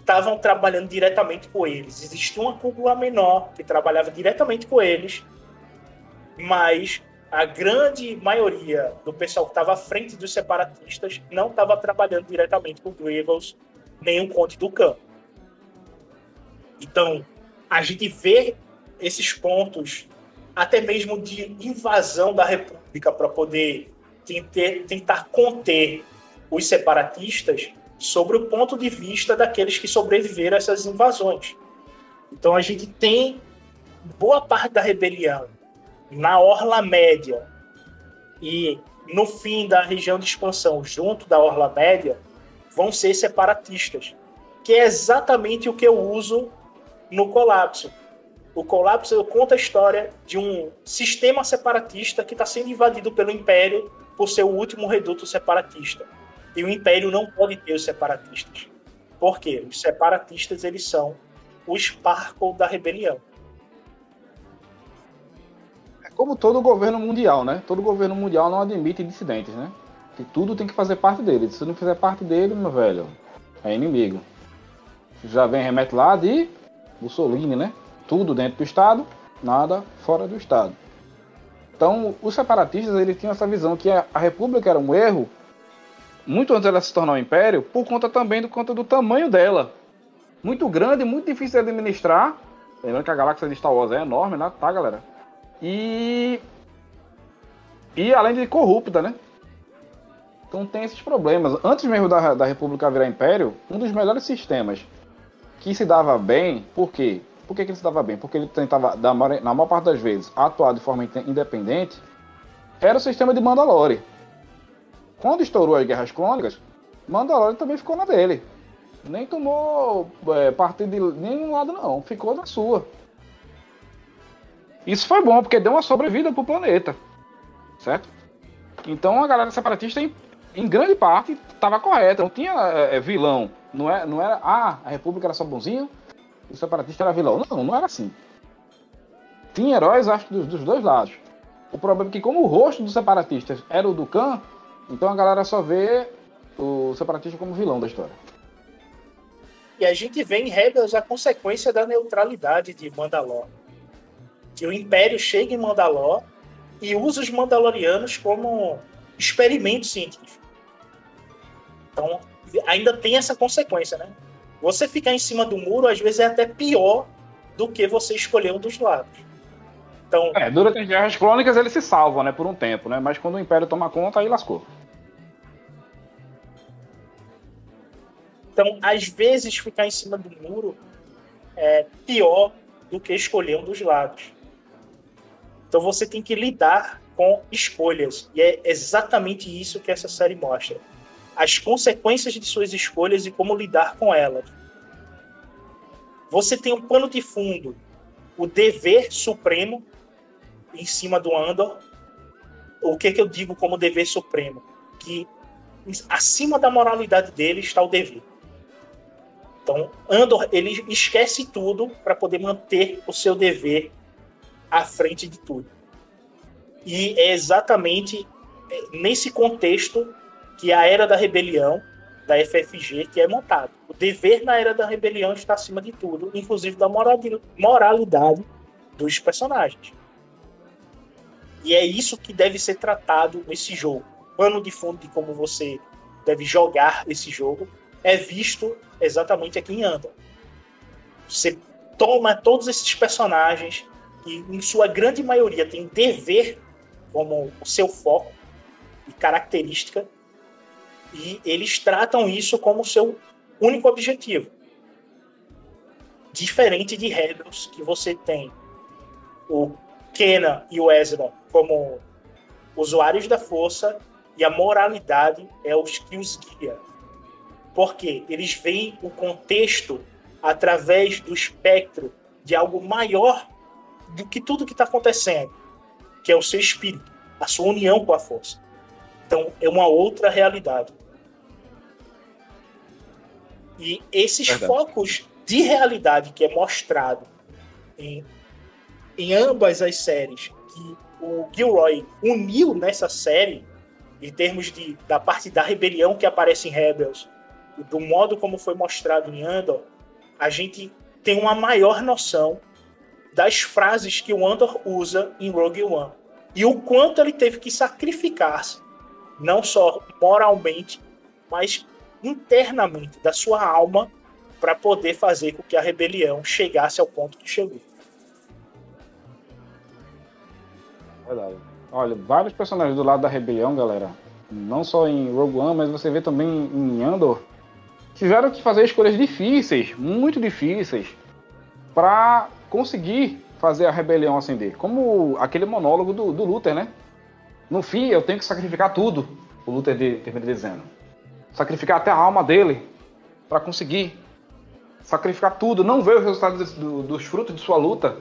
estavam trabalhando diretamente com eles. Existia uma cúpula menor que trabalhava diretamente com eles, mas a grande maioria do pessoal que estava à frente dos separatistas não estava trabalhando diretamente com Grievous, nem o Conde do Campo. Então, a gente vê esses pontos, até mesmo de invasão da República, para poder tentar conter os separatistas sobre o ponto de vista daqueles que sobreviveram a essas invasões. Então a gente tem boa parte da rebelião na Orla Média e no fim da região de expansão, junto da Orla Média, vão ser separatistas, que é exatamente o que eu uso no Colapso. O Colapso eu a história de um sistema separatista que está sendo invadido pelo Império por ser o último reduto separatista. E o Império não pode ter os separatistas. Por quê? Os separatistas eles são o Sparkle da rebelião. É como todo governo mundial, né? Todo governo mundial não admite dissidentes, né? Que tudo tem que fazer parte dele. Se não fizer parte dele, meu velho, é inimigo. Já vem remete lá de Mussolini, né? Tudo dentro do Estado, nada fora do Estado. Então, os separatistas eles tinham essa visão que a, República era um erro muito antes dela se tornar um império, por conta também do conta do tamanho dela. Muito grande, muito difícil de administrar. Lembrando que a galáxia de Star Wars é enorme, né? Tá, galera? E e além de corrupta, né? Então tem esses problemas. Antes mesmo da, da República virar império, um dos melhores sistemas que se dava bem, por quê? Por que, que ele se dava bem? Porque ele tentava, na maior parte das vezes, atuar de forma independente, era o sistema de Mandalore. Quando estourou as Guerras Clônicas, Mandalore também ficou na dele. Nem tomou é, de nenhum lado, não. Ficou na sua. Isso foi bom, porque deu uma sobrevida pro planeta. Certo? Então a galera separatista, em, em grande parte, estava correta. Não tinha é, vilão. Não, é, não era, ah, a República era só bonzinho, o separatista era vilão. Não, não era assim. Tinha heróis, acho dos, dos dois lados. O problema é que, como o rosto dos separatistas era o do Khan, então a galera só vê o separatista como vilão da história. E a gente vê em Rebels a consequência da neutralidade de Mandalor. Que o Império chega em Mandalor e usa os Mandalorianos como experimento científico. Então, ainda tem essa consequência, né? Você ficar em cima do muro, às vezes, é até pior do que você escolher um dos lados. Então, é, durante as guerras clônicas eles se salvam, né, por um tempo, né? Mas quando o Império toma conta, aí lascou. Então, às vezes, ficar em cima do muro é pior do que escolher um dos lados. Então, você tem que lidar com escolhas. E é exatamente isso que essa série mostra as consequências de suas escolhas e como lidar com elas. Você tem um pano de fundo, o dever supremo em cima do Andor. O que, que eu digo como dever supremo? Que acima da moralidade dele está o dever. Então, Andor ele esquece tudo para poder manter o seu dever à frente de tudo. E é exatamente nesse contexto que a Era da Rebelião, da FFG, que é montado. O dever na Era da Rebelião está acima de tudo, inclusive da moralidade dos personagens. E é isso que deve ser tratado nesse jogo. O pano de fundo de como você deve jogar esse jogo é visto exatamente aqui em Andor. Você toma todos esses personagens que, em sua grande maioria, tem dever como o seu foco e característica e eles tratam isso como seu único objetivo. Diferente de Rebels, que você tem o Kenan e o Ezra como usuários da força e a moralidade é os que os guia. Porque eles veem o contexto através do espectro de algo maior do que tudo que está acontecendo, que é o seu espírito, a sua união com a força. Então é uma outra realidade. E esses Verdade. focos de realidade que é mostrado em, em ambas as séries, que o Gilroy uniu nessa série, em termos de, da parte da rebelião que aparece em Rebels, do modo como foi mostrado em Andor, a gente tem uma maior noção das frases que o Andor usa em Rogue One. E o quanto ele teve que sacrificar-se, não só moralmente, mas internamente da sua alma para poder fazer com que a rebelião chegasse ao ponto que chegou. Verdade. Olha, vários personagens do lado da rebelião, galera, não só em Rogue One, mas você vê também em Andor, tiveram que fazer escolhas difíceis, muito difíceis, para conseguir fazer a rebelião acender. Como aquele monólogo do, do Luther, né? No fim, eu tenho que sacrificar tudo, o Luther termina dizendo sacrificar até a alma dele para conseguir sacrificar tudo, não ver os resultados do, dos frutos de sua luta,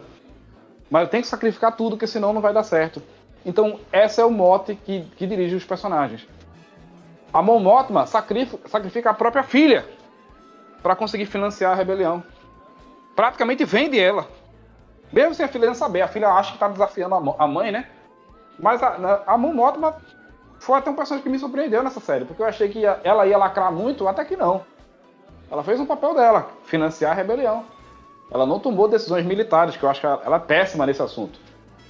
mas eu tenho que sacrificar tudo, porque senão não vai dar certo. Então, esse é o mote que, que dirige os personagens. A Mon Mothma sacrifica, a própria filha para conseguir financiar a rebelião. Praticamente vende ela. Mesmo sem a filha não saber, a filha acha que está desafiando a mãe, né? Mas a, a Mon Mothma foi até um personagem que me surpreendeu nessa série, porque eu achei que ela ia lacrar muito, até que não. Ela fez um papel dela, financiar a rebelião. Ela não tomou decisões militares, que eu acho que ela, é péssima nesse assunto,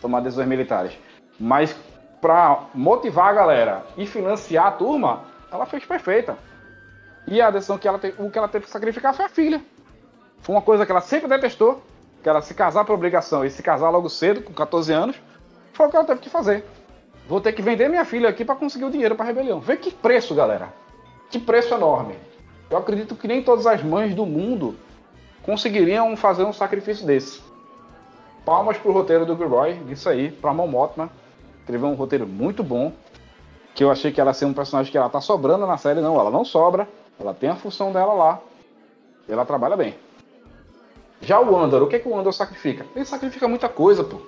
tomar decisões militares. Mas para motivar a galera e financiar a turma, ela fez perfeita. E a decisão que ela teve, o que ela teve que sacrificar foi a filha. Foi uma coisa que ela sempre detestou, que era se casar por obrigação e se casar logo cedo, com 14 anos, foi o que ela teve que fazer. Vou ter que vender minha filha aqui para conseguir o dinheiro para a rebelião. Vê que preço, galera. Que preço enorme. Eu acredito que nem todas as mães do mundo conseguiriam fazer um sacrifício desse. Palmas pro roteiro do Gilroy, isso aí, pra Mão Motman. Escreveu um roteiro muito bom. Que eu achei que ela ser um personagem que ela tá sobrando na série. Não, ela não sobra. Ela tem a função dela lá. Ela trabalha bem. Já o Andor, o que, é que o Andor sacrifica? Ele sacrifica muita coisa, pô.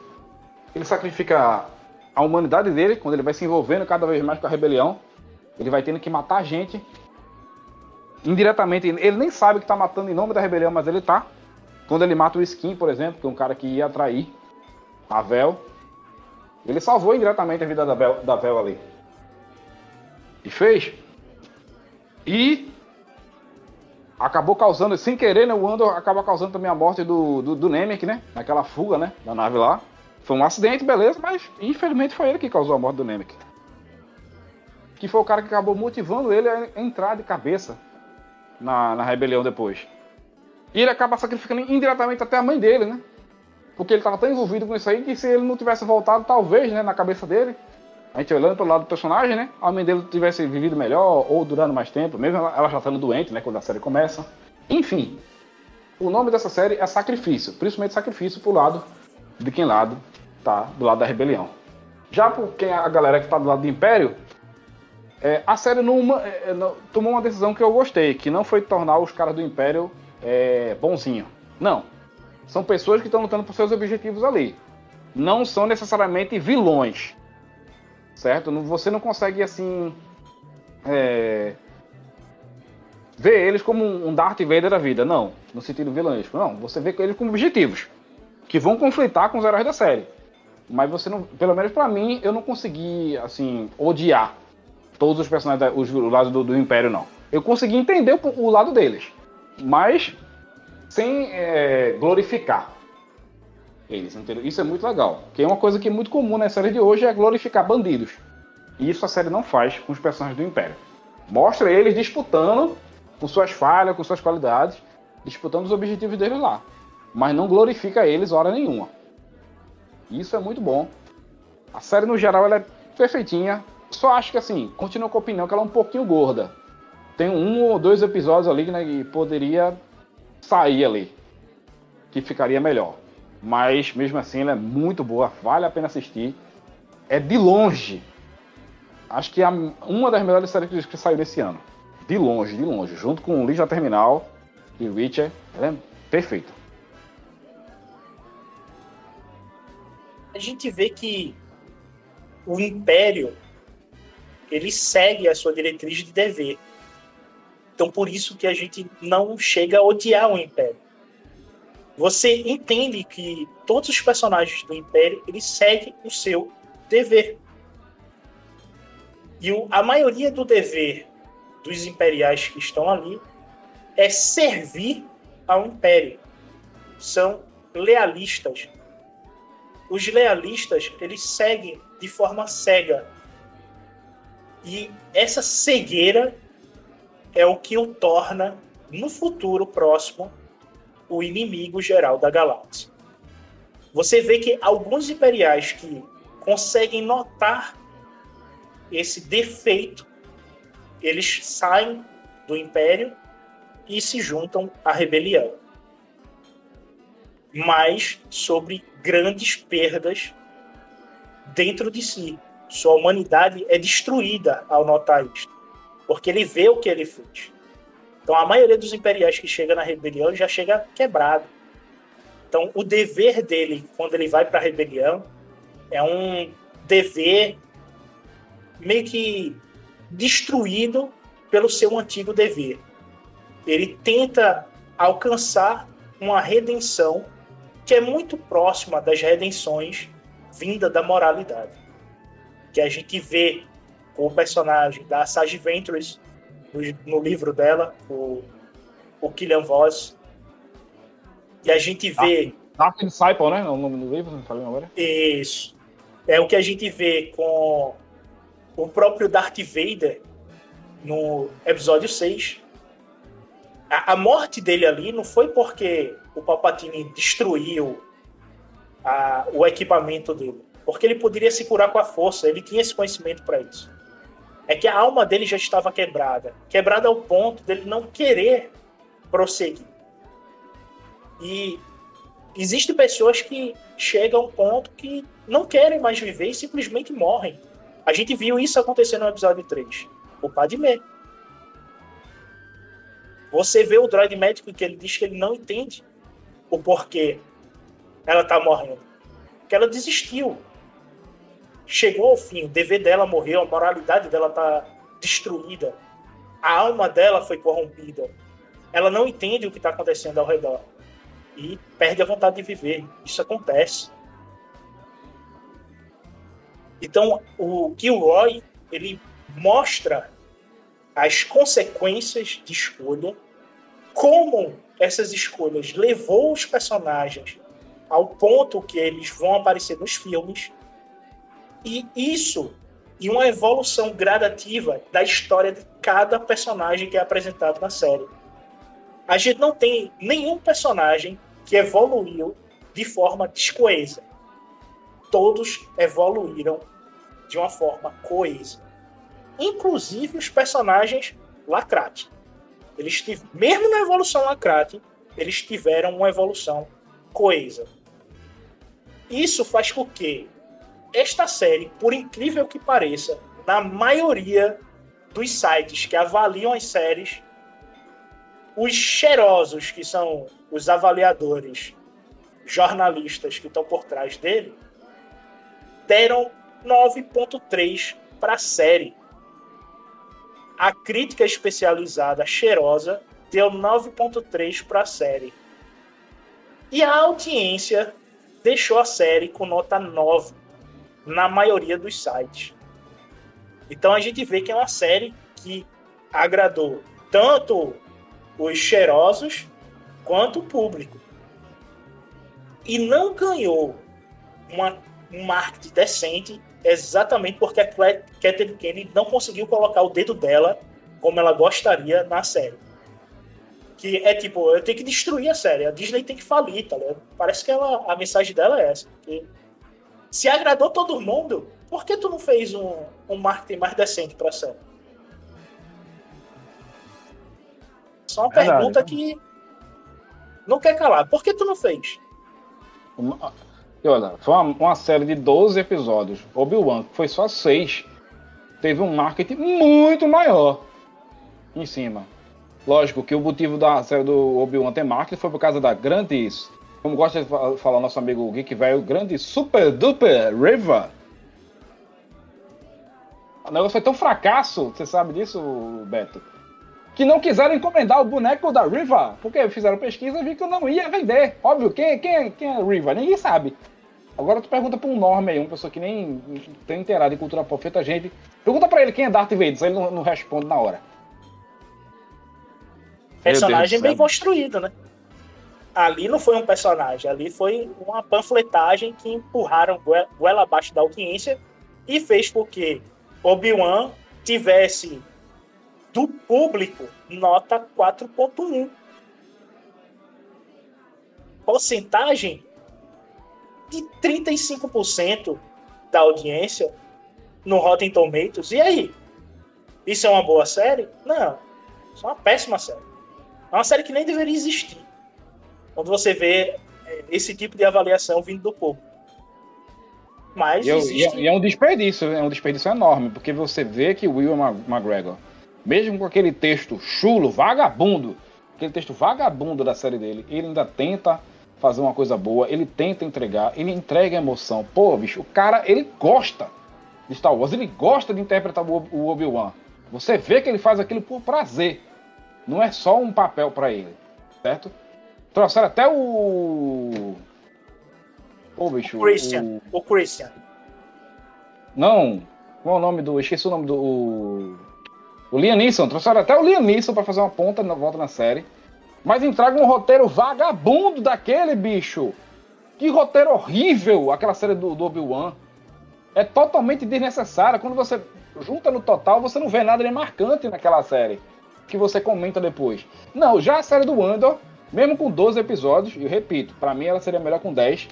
Ele sacrifica a humanidade dele, quando ele vai se envolvendo cada vez mais com a rebelião. Ele vai tendo que matar gente. Indiretamente, ele nem sabe que tá matando em nome da rebelião, mas ele tá. Quando ele mata o Skin, por exemplo, que é um cara que ia atrair a Vel, ele salvou indiretamente a vida da Vel, da Vel ali. E fez. E acabou causando, sem querer, né? O Andor acaba causando também a morte do, do, do Nemec, né? Naquela fuga, né? Da nave lá. Foi um acidente, beleza, mas infelizmente foi ele que causou a morte do Nemec. Que foi o cara que acabou motivando ele a entrar de cabeça na, na rebelião depois. E ele acaba sacrificando indiretamente até a mãe dele, né? Porque ele estava tão envolvido com isso aí que se ele não tivesse voltado, talvez, né, na cabeça dele, a gente olhando pelo lado do personagem, né? A mãe dele tivesse vivido melhor ou durando mais tempo, mesmo ela já estando doente, né? Quando a série começa. Enfim, o nome dessa série é Sacrifício, principalmente Sacrifício pro lado de quem lado tá do lado da rebelião. Já por quem a galera que tá do lado do Império, é, a série não, é, não, tomou uma decisão que eu gostei, que não foi tornar os caras do Império é, bonzinho. Não. São pessoas que estão lutando por seus objetivos ali. Não são necessariamente vilões certo? Você não consegue, assim, é, ver eles como um Darth Vader da vida, não, no sentido vilãesco, não. Você vê eles como objetivos, que vão conflitar com os heróis da série. Mas você não, pelo menos para mim, eu não consegui, assim, odiar todos os personagens, os, o lado do, do Império, não. Eu consegui entender o, o lado deles, mas sem é, glorificar eles, entendeu? Isso é muito legal. Que é uma coisa que é muito comum na série de hoje é glorificar bandidos. E isso a série não faz com os personagens do Império. Mostra eles disputando com suas falhas, com suas qualidades, disputando os objetivos deles lá. Mas não glorifica eles hora nenhuma. Isso é muito bom. A série no geral ela é perfeitinha. Só acho que assim, continuo com a opinião que ela é um pouquinho gorda. Tem um ou dois episódios ali né, que poderia sair ali. Que ficaria melhor. Mas mesmo assim ela é muito boa, vale a pena assistir. É de longe. Acho que é uma das melhores séries que saiu desse ano. De longe, de longe. Junto com Liga Terminal e Witcher, ela é perfeita. A gente vê que o Império ele segue a sua diretriz de dever. Então por isso que a gente não chega a odiar o Império você entende que todos os personagens do Império eles seguem o seu dever. E o, a maioria do dever dos imperiais que estão ali é servir ao Império. São lealistas. Os lealistas eles seguem de forma cega. E essa cegueira é o que o torna no futuro próximo o inimigo geral da galáxia. Você vê que alguns imperiais que conseguem notar esse defeito, eles saem do império e se juntam à rebelião. Mas sobre grandes perdas dentro de si. Sua humanidade é destruída ao notar isso. Porque ele vê o que ele fez. Então a maioria dos imperiais que chega na rebelião já chega quebrado. Então o dever dele quando ele vai para a rebelião é um dever meio que destruído pelo seu antigo dever. Ele tenta alcançar uma redenção que é muito próxima das redenções vinda da moralidade. Que a gente vê com o personagem da Sage Ventress no, livro dela, o, o Killian Voss. E a gente vê. Dark Disciple, né? O nome do livro, não falei agora. Isso. É o que a gente vê com o próprio Darth Vader no episódio 6. A, a morte dele ali não foi porque o Palpatine destruiu a, o equipamento dele. Porque ele poderia se curar com a força, ele tinha esse conhecimento para isso. É que a alma dele já estava quebrada quebrada ao ponto dele não querer prosseguir. E existem pessoas que chegam a um ponto que não querem mais viver e simplesmente morrem. A gente viu isso acontecer no episódio 3. O Padmé. Você vê o droid médico que ele diz que ele não entende o porquê ela tá morrendo. Que ela desistiu. Chegou ao fim, o dever dela morreu, a moralidade dela tá destruída. A alma dela foi corrompida. Ela não entende o que está acontecendo ao redor. E perde a vontade de viver. Isso acontece. Então, o Gilroy, ele mostra as consequências de escolha, como essas escolhas levou os personagens ao ponto que eles vão aparecer nos filmes, e isso e uma evolução gradativa da história de cada personagem que é apresentado na série. A gente não tem nenhum personagem que evoluiu de forma descoesa. Todos evoluíram de uma forma coesa. Inclusive os personagens Lacrate. Eles mesmo na evolução Lacrate, eles tiveram uma evolução coesa. Isso faz com que esta série, por incrível que pareça, na maioria dos sites que avaliam as séries, os cheirosos, que são os avaliadores, jornalistas que estão por trás dele, deram 9.3 para a série. A crítica especializada cheirosa deu 9.3 para a série. E a audiência deixou a série com nota 9 na maioria dos sites. Então a gente vê que é uma série que agradou tanto os cheirosos quanto o público. E não ganhou uma, um marketing decente exatamente porque a Kathleen Kennedy não conseguiu colocar o dedo dela como ela gostaria na série. Que é tipo, eu tenho que destruir a série, a Disney tem que falir, tá ligado? Parece que ela, a mensagem dela é essa. Se agradou todo mundo, por que tu não fez um, um marketing mais decente pra série? Só uma Verdade, pergunta que não quer calar. Por que tu não fez? Uma, olha, foi uma, uma, série de 12 episódios. Obi-Wan, que foi só 6, teve um marketing muito maior em cima. Lógico que o motivo da série do Obi-Wan ter marketing foi por causa da grandes como gosta de falar nosso amigo Geek Velho, grande Super Duper River. O negócio foi tão fracasso, você sabe disso, Beto? Que não quiseram encomendar o boneco da Riva, porque fizeram pesquisa e viram que eu não ia vender. Óbvio, quem, quem, quem é Riva? Ninguém sabe. Agora tu pergunta pra um norme aí, uma pessoa que nem tem inteirado em cultura pop, feita gente. Pergunta pra ele quem é Darth Vader, ele não, não responde na hora. Personagem bem construído, né? Ali não foi um personagem, ali foi uma panfletagem que empurraram goela abaixo da audiência e fez com que Obi-Wan tivesse do público nota 4.1. Porcentagem de 35% da audiência no Rotten Tomatoes. E aí? Isso é uma boa série? Não. Isso é uma péssima série. É uma série que nem deveria existir quando você vê é, esse tipo de avaliação vindo do povo. Mas e, existe... e, é, um desperdício, é um desperdício enorme, porque você vê que o Will McGregor, mesmo com aquele texto chulo, vagabundo, aquele texto vagabundo da série dele, ele ainda tenta fazer uma coisa boa, ele tenta entregar, ele entrega emoção. Pô, bicho, o cara, ele gosta de Star Wars, ele gosta de interpretar o Obi-Wan. Você vê que ele faz aquilo por prazer. Não é só um papel para ele, certo? Trouxeram até o. Ô, bicho. O Christian. O, o Christian. Não. Qual é o nome do. Esqueci o nome do. O, o Liam Neeson. Trouxeram até o Liam Neeson pra fazer uma ponta na volta na série. Mas entrega um roteiro vagabundo daquele, bicho. Que roteiro horrível aquela série do, do Obi-Wan. É totalmente desnecessária. Quando você junta no total, você não vê nada de marcante naquela série. Que você comenta depois. Não, já a série do Andor, mesmo com 12 episódios, e eu repito, para mim ela seria melhor com 10.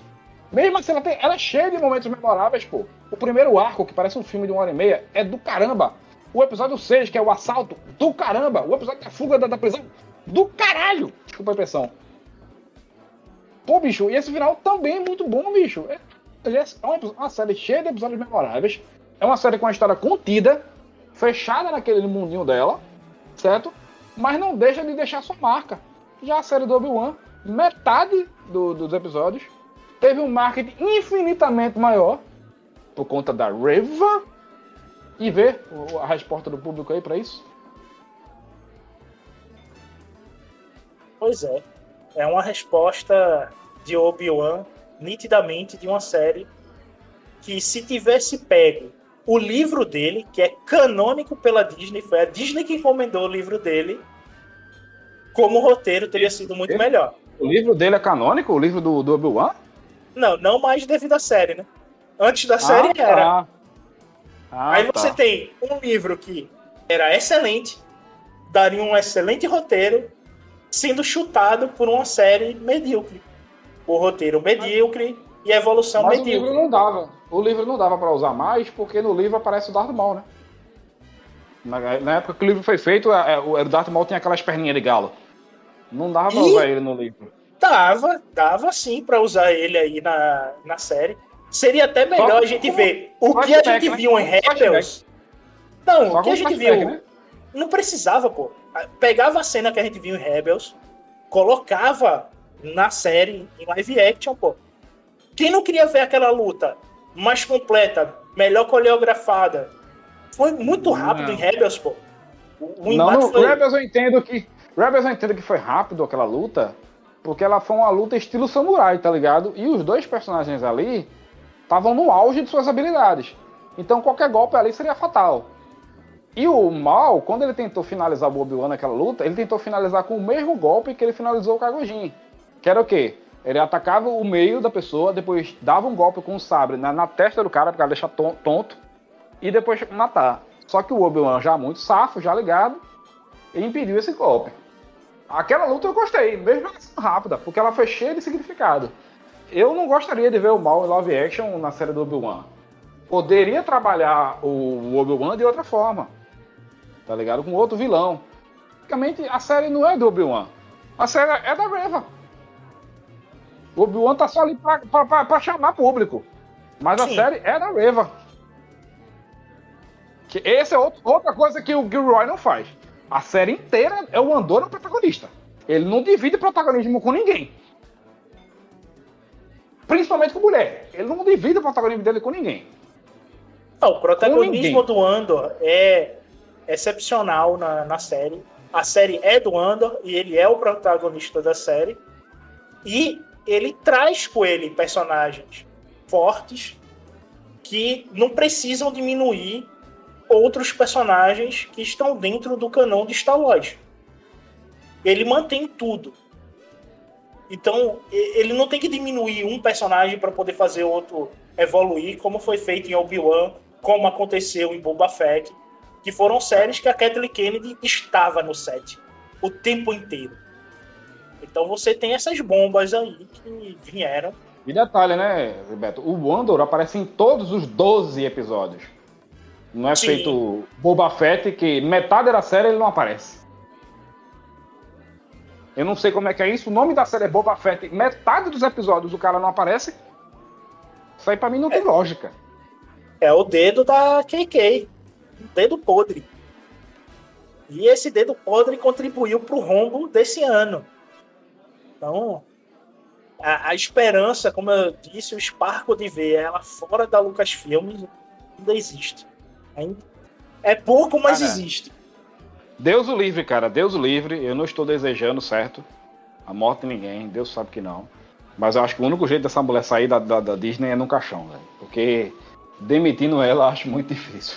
Mesmo assim, ela, tem, ela é cheia de momentos memoráveis, pô. O primeiro arco, que parece um filme de uma hora e meia, é do caramba. O episódio 6, que é o assalto, do caramba. O episódio da fuga da, da prisão, do caralho. Desculpa a expressão. Pô, bicho, e esse final também é muito bom, bicho. É, é uma, uma série cheia de episódios memoráveis. É uma série com uma história contida, fechada naquele mundinho dela, certo? Mas não deixa de deixar sua marca. Já a série do Obi-Wan, metade do, dos episódios teve um marketing infinitamente maior por conta da Reva. E ver a resposta do público aí para isso? Pois é. É uma resposta de Obi-Wan, nitidamente, de uma série que, se tivesse pego o livro dele, que é canônico pela Disney, foi a Disney que encomendou o livro dele, como roteiro teria sido muito melhor. O livro dele é canônico? O livro do, do Obi-Wan? Não, não mais devido à série, né? Antes da série ah, era. Tá. Ah, Aí tá. você tem um livro que era excelente, daria um excelente roteiro, sendo chutado por uma série medíocre. O roteiro medíocre e a evolução Mas medíocre. o livro não dava. O livro não dava para usar mais, porque no livro aparece o Darth Maul, né? Na, na época que o livro foi feito, é, o Darth Maul tinha aquelas perninhas de galo. Não dava pra usar ele no livro. Dava, dava sim pra usar ele aí na, na série. Seria até melhor Só a gente ver o que a gente né? viu em. Rebels. Não, o que a gente viu. né? Não precisava, pô. Pegava a cena que a gente viu em Rebels, colocava na série, em live action, pô. Quem não queria ver aquela luta mais completa, melhor coreografada? Foi muito rápido Não. em Rebels, pô. O, o Não, no foi... Rebels eu entendo que. Rebels eu entendo que foi rápido aquela luta, porque ela foi uma luta estilo samurai, tá ligado? E os dois personagens ali estavam no auge de suas habilidades. Então qualquer golpe ali seria fatal. E o Mal, quando ele tentou finalizar o Obi-Wan naquela luta, ele tentou finalizar com o mesmo golpe que ele finalizou o Kagojin. Que era o quê? Ele atacava o meio da pessoa, depois dava um golpe com o sabre na, na testa do cara, pra deixar ton- tonto, e depois matar. Só que o Obi-Wan já muito safo, já ligado, ele impediu esse golpe. Aquela luta eu gostei, mesmo rápida, porque ela foi cheia de significado. Eu não gostaria de ver o Mal em live action na série do Obi-Wan. Poderia trabalhar o Obi-Wan de outra forma. Tá ligado? Com outro vilão. Basicamente, a série não é do Obi-Wan. A série é da Reva. O Obi-Wan tá só ali pra, pra, pra- pra chamar público. Mas a Sim. série é da Reva. Que essa é outra coisa que o Gilroy não faz. A série inteira é o Andor o protagonista. Ele não divide protagonismo com ninguém. Principalmente com mulher. Ele não divide o protagonismo dele com ninguém. Não, o protagonismo do Andor é excepcional na, na série. A série é do Andor e ele é o protagonista da série. E ele traz com ele personagens fortes que não precisam diminuir outros personagens que estão dentro do canão de Star Wars. Ele mantém tudo. Então, ele não tem que diminuir um personagem para poder fazer outro evoluir, como foi feito em Obi-Wan, como aconteceu em Boba Fett, que foram séries que a Kathleen Kennedy estava no set o tempo inteiro. Então você tem essas bombas aí que vieram. E detalhe, né, Beto? O Andor aparece em todos os 12 episódios. Não é Sim. feito Boba Fett, que metade da série ele não aparece. Eu não sei como é que é isso. O nome da série é Boba Fett. Metade dos episódios o cara não aparece. Isso aí pra mim não tem lógica. É o dedo da KK. O dedo podre. E esse dedo podre contribuiu para o rombo desse ano. Então, a, a esperança, como eu disse, o esparco de ver ela fora da Lucasfilm ainda existe. É pouco, mas Cara, existe. Deus o livre, cara. Deus o livre. Eu não estou desejando, certo? A morte de ninguém. Deus sabe que não. Mas eu acho que o único jeito dessa mulher sair da, da- da Disney é no caixão, velho. Porque demitindo ela, acho muito difícil.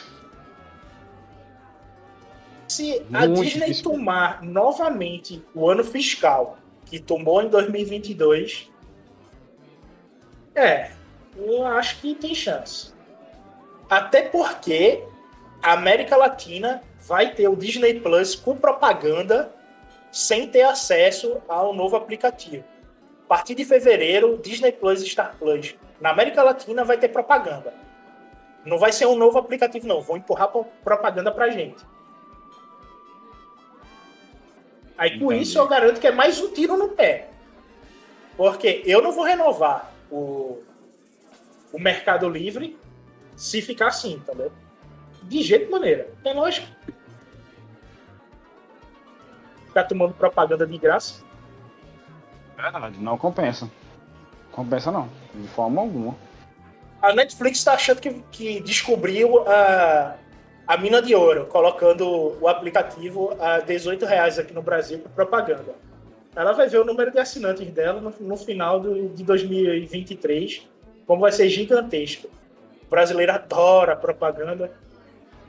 Se a muito Disney difícil. tomar novamente o ano fiscal que tomou em 2022, é, eu acho que tem chance. Até porque a América Latina vai ter o Disney Plus com propaganda sem ter acesso ao novo aplicativo. A partir de fevereiro, Disney Plus e Star Plus na América Latina vai ter propaganda. Não vai ser um novo aplicativo, não. Vão empurrar propaganda pra gente. Aí com Entendi. isso eu garanto que é mais um tiro no pé. Porque eu não vou renovar o, o Mercado Livre se ficar assim, tá vendo? De jeito maneira. Tem lógica. Ficar tomando propaganda de graça. Verdade, não compensa. Compensa não, de forma alguma. A Netflix está achando que, que descobriu a, a mina de ouro, colocando o aplicativo a 18 reais aqui no Brasil para propaganda. Ela vai ver o número de assinantes dela no, no final do, de 2023, como vai ser gigantesco. O brasileiro adora propaganda.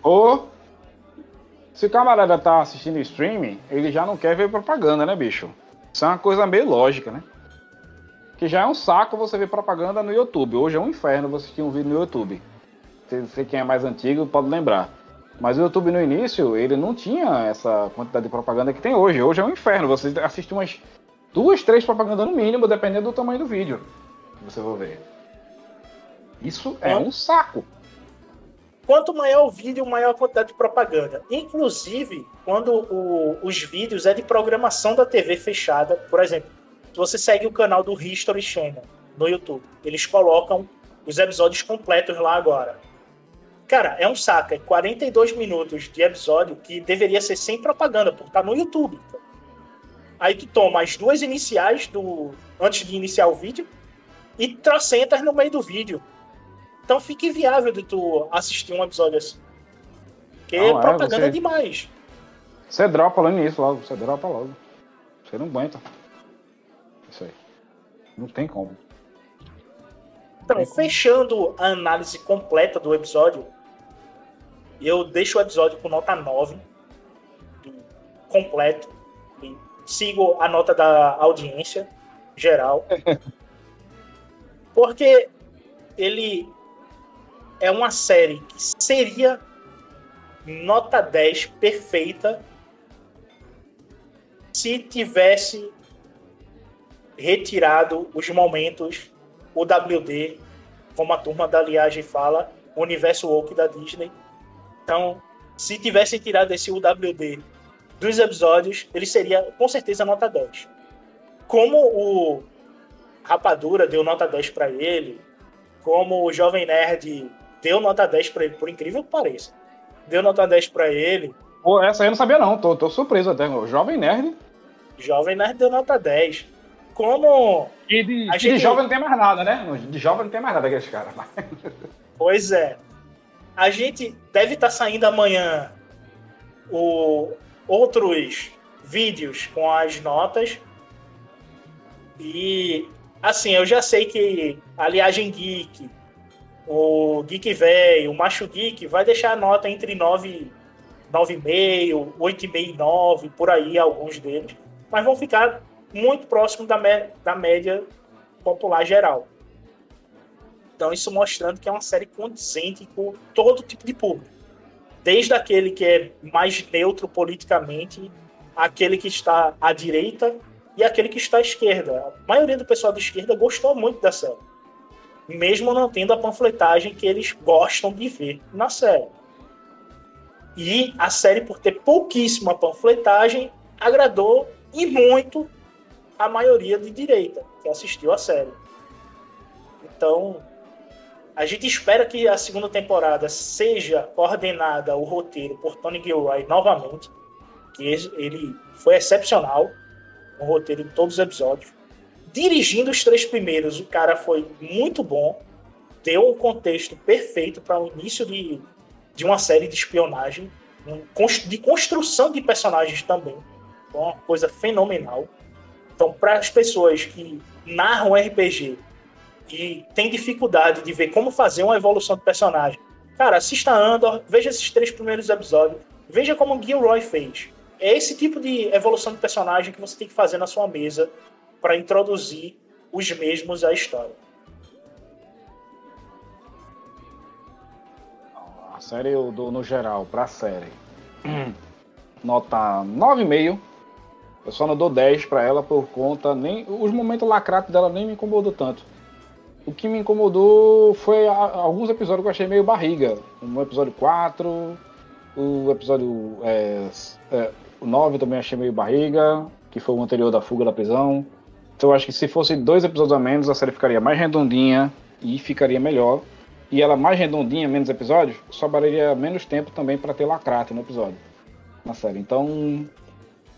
Ou, se o camarada tá assistindo streaming, ele já não quer ver propaganda, né, bicho? Isso é uma coisa meio lógica, né? Que já é um saco você ver propaganda no YouTube. Hoje é um inferno você assistir um vídeo no YouTube. Você quem é mais antigo pode lembrar. Mas o YouTube no início, ele não tinha essa quantidade de propaganda que tem hoje. Hoje é um inferno. Você assiste umas duas, três propagandas no mínimo, dependendo do tamanho do vídeo que você vai ver. Isso é um saco. Quanto maior o vídeo, maior a quantidade de propaganda. Inclusive, quando o, os vídeos é de programação da TV fechada, por exemplo, se você segue o canal do History Channel no YouTube, eles colocam os episódios completos lá agora. Cara, é um saco, é 42 minutos de episódio que deveria ser sem propaganda, porque tá no YouTube. Aí tu toma as duas iniciais do antes de iniciar o vídeo e trocentas no meio do vídeo. Então fica inviável de tu assistir um episódio assim. Porque não, é propaganda é, você... demais. Você dropa lá nisso logo, você dropa logo. Você não aguenta. Isso aí. Não tem como. Então, fechando a análise completa do episódio, eu deixo o episódio com nota 9, completo. Sigo a nota da audiência geral. Porque ele é uma série que seria nota 10 perfeita se tivesse retirado os momentos UWD, como a turma da Liagem fala, o universo woke da Disney. Então, se tivessem tirado esse UWD dos episódios, ele seria com certeza nota 10. Como o Rapadura deu nota 10 para ele, como o Jovem Nerd deu nota 10 para ele, por incrível que pareça. Deu nota 10 para ele. Pô, essa aí eu não sabia não, tô, tô surpreso até. O Jovem Nerd. Jovem Nerd deu nota 10 como. E de, a gente... de jovem não tem mais nada, né? De jovem não tem mais nada aqueles caras. Pois é. A gente deve estar tá saindo amanhã o, outros vídeos com as notas. E assim, eu já sei que a Liagem Geek, o Geek Velho, o Macho Geek vai deixar a nota entre 9, 9,5, 8,5 e 9, por aí, alguns deles. Mas vão ficar muito próximo da, da média popular geral. Então, isso mostrando que é uma série condizente com todo tipo de público. Desde aquele que é mais neutro politicamente, aquele que está à direita e aquele que está à esquerda. A maioria do pessoal da esquerda gostou muito da série. Mesmo não tendo a panfletagem que eles gostam de ver na série. E a série, por ter pouquíssima panfletagem, agradou e muito a maioria de direita que assistiu a série. Então, a gente espera que a segunda temporada seja coordenada o roteiro por Tony Gilroy novamente, que ele foi excepcional no roteiro de todos os episódios. Dirigindo os três primeiros, o cara foi muito bom, deu um contexto perfeito para o início de, de uma série de espionagem, de construção de personagens também. Foi uma coisa fenomenal. Então, para as pessoas que narram RPG e tem dificuldade de ver como fazer uma evolução do personagem, cara, assista Andor, veja esses três primeiros episódios, veja como o Gilroy fez. É esse tipo de evolução do personagem que você tem que fazer na sua mesa para introduzir os mesmos à história. A série eu dou no geral, pra série. Nota 9,5. Eu só não dou 10 pra ela por conta. nem Os momentos lacratos dela nem me incomodou tanto. O que me incomodou foi a, alguns episódios que eu achei meio barriga. No episódio 4, o episódio é, é, o 9 também achei meio barriga, que foi o anterior da fuga da prisão. Então eu acho que se fosse dois episódios a menos, a série ficaria mais redondinha e ficaria melhor. E ela mais redondinha, menos episódios, sobraria menos tempo também para ter lacrate no episódio. Na série. Então,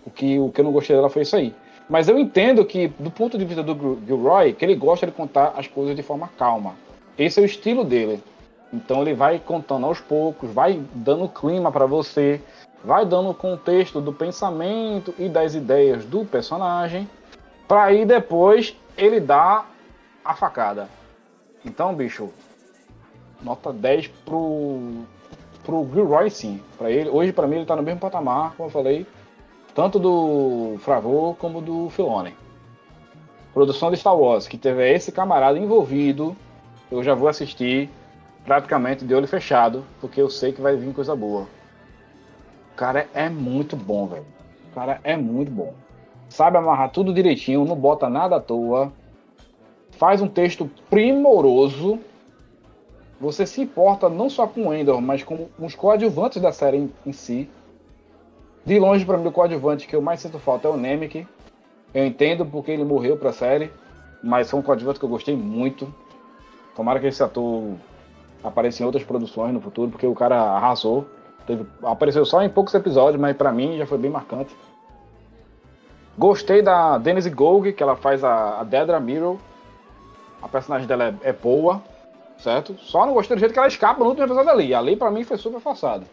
o que, o que eu não gostei dela foi isso aí. Mas eu entendo que, do ponto de vista do Gilroy, que ele gosta de contar as coisas de forma calma. Esse é o estilo dele. Então ele vai contando aos poucos, vai dando clima para você, vai dando o contexto do pensamento e das ideias do personagem, para aí depois ele dar a facada. Então, bicho, nota 10 pro pro Gilroy sim. Para ele, hoje para mim ele tá no mesmo patamar, como eu falei, tanto do Fravor como do Filoni. Produção de Star Wars, que teve esse camarada envolvido, eu já vou assistir praticamente de olho fechado, porque eu sei que vai vir coisa boa. O cara é muito bom, velho. O cara é muito bom. Sabe amarrar tudo direitinho, não bota nada à toa. Faz um texto primoroso. Você se importa não só com o Endor, mas com os coadjuvantes da série em, em si. De longe, para mim, o coadjuvante que eu mais sinto falta é o Nemec. Eu entendo porque ele morreu para a série, mas foi um coadjuvante que eu gostei muito. Tomara que esse ator apareça em outras produções no futuro, porque o cara arrasou. Teve, apareceu só em poucos episódios, mas para mim já foi bem marcante. Gostei da Denise Gold, que ela faz a, a Dedra Miro. A personagem dela é, é, boa, certo? Só não gostei do jeito que ela escapa no último episódio ali. Ali para mim foi super forçada.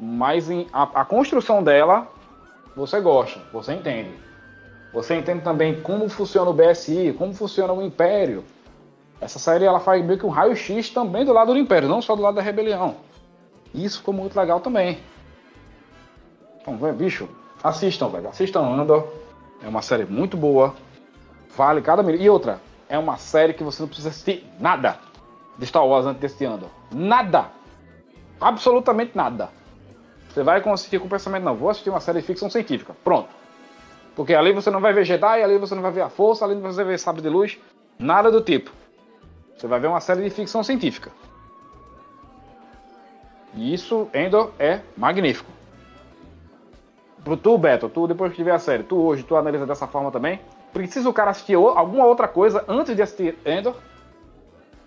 Mas em, a, a construção dela, você gosta, você entende. Você entende também como funciona o BSI, como funciona o Império. Essa série ela faz meio que um raio-x também do lado do Império, não só do lado da rebelião. Isso ficou muito legal também. Então, bicho, assistam, velho. Assistam Andor. É uma série muito boa. Vale cada minuto. E outra, é uma série que você não precisa assistir nada de Star Wars antes desse Andor. Nada. Absolutamente nada. Você vai assistir com o pensamento, não, vou assistir uma série de ficção científica. Pronto. Porque ali você não vai ver Jedi, ali você não vai ver a força, ali você vai ver sabre de luz, nada do tipo. Você vai ver uma série de ficção científica. E isso, Endor, é magnífico. Pro tu, Beto, tu depois que tiver a série, tu hoje, tu analisa dessa forma também? Precisa o cara assistir alguma outra coisa antes de assistir Endor?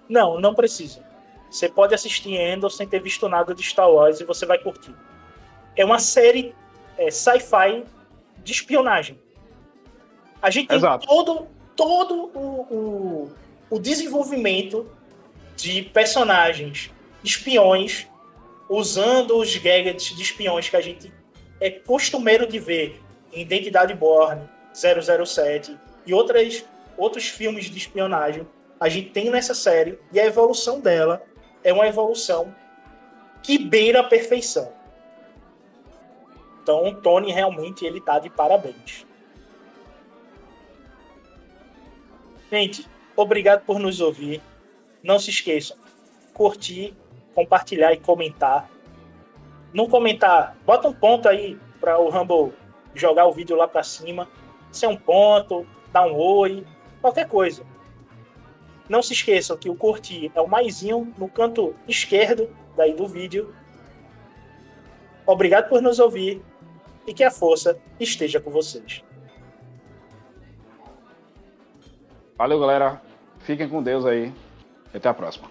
Não, não precisa. Você pode assistir Endor sem ter visto nada de Star Wars e você vai curtir é uma série é, sci-fi de espionagem. A gente tem Exato. todo, todo o, o, o desenvolvimento de personagens espiões usando os gadgets de espiões que a gente é costumeiro de ver em Identidade Born, 007 e outras, outros filmes de espionagem. A gente tem nessa série e a evolução dela é uma evolução que beira a perfeição. Então, o Tony realmente ele tá de parabéns. Gente, obrigado por nos ouvir. Não se esqueçam, curtir, compartilhar e comentar. Não comentar, bota um ponto aí para o Rumble jogar o vídeo lá para cima. Se é um ponto, dá um oi, qualquer coisa. Não se esqueçam que o curtir é o maisinho no canto esquerdo daí do vídeo. Obrigado por nos ouvir e que a força esteja com vocês. Valeu, galera. Fiquem com Deus aí. Até a próxima.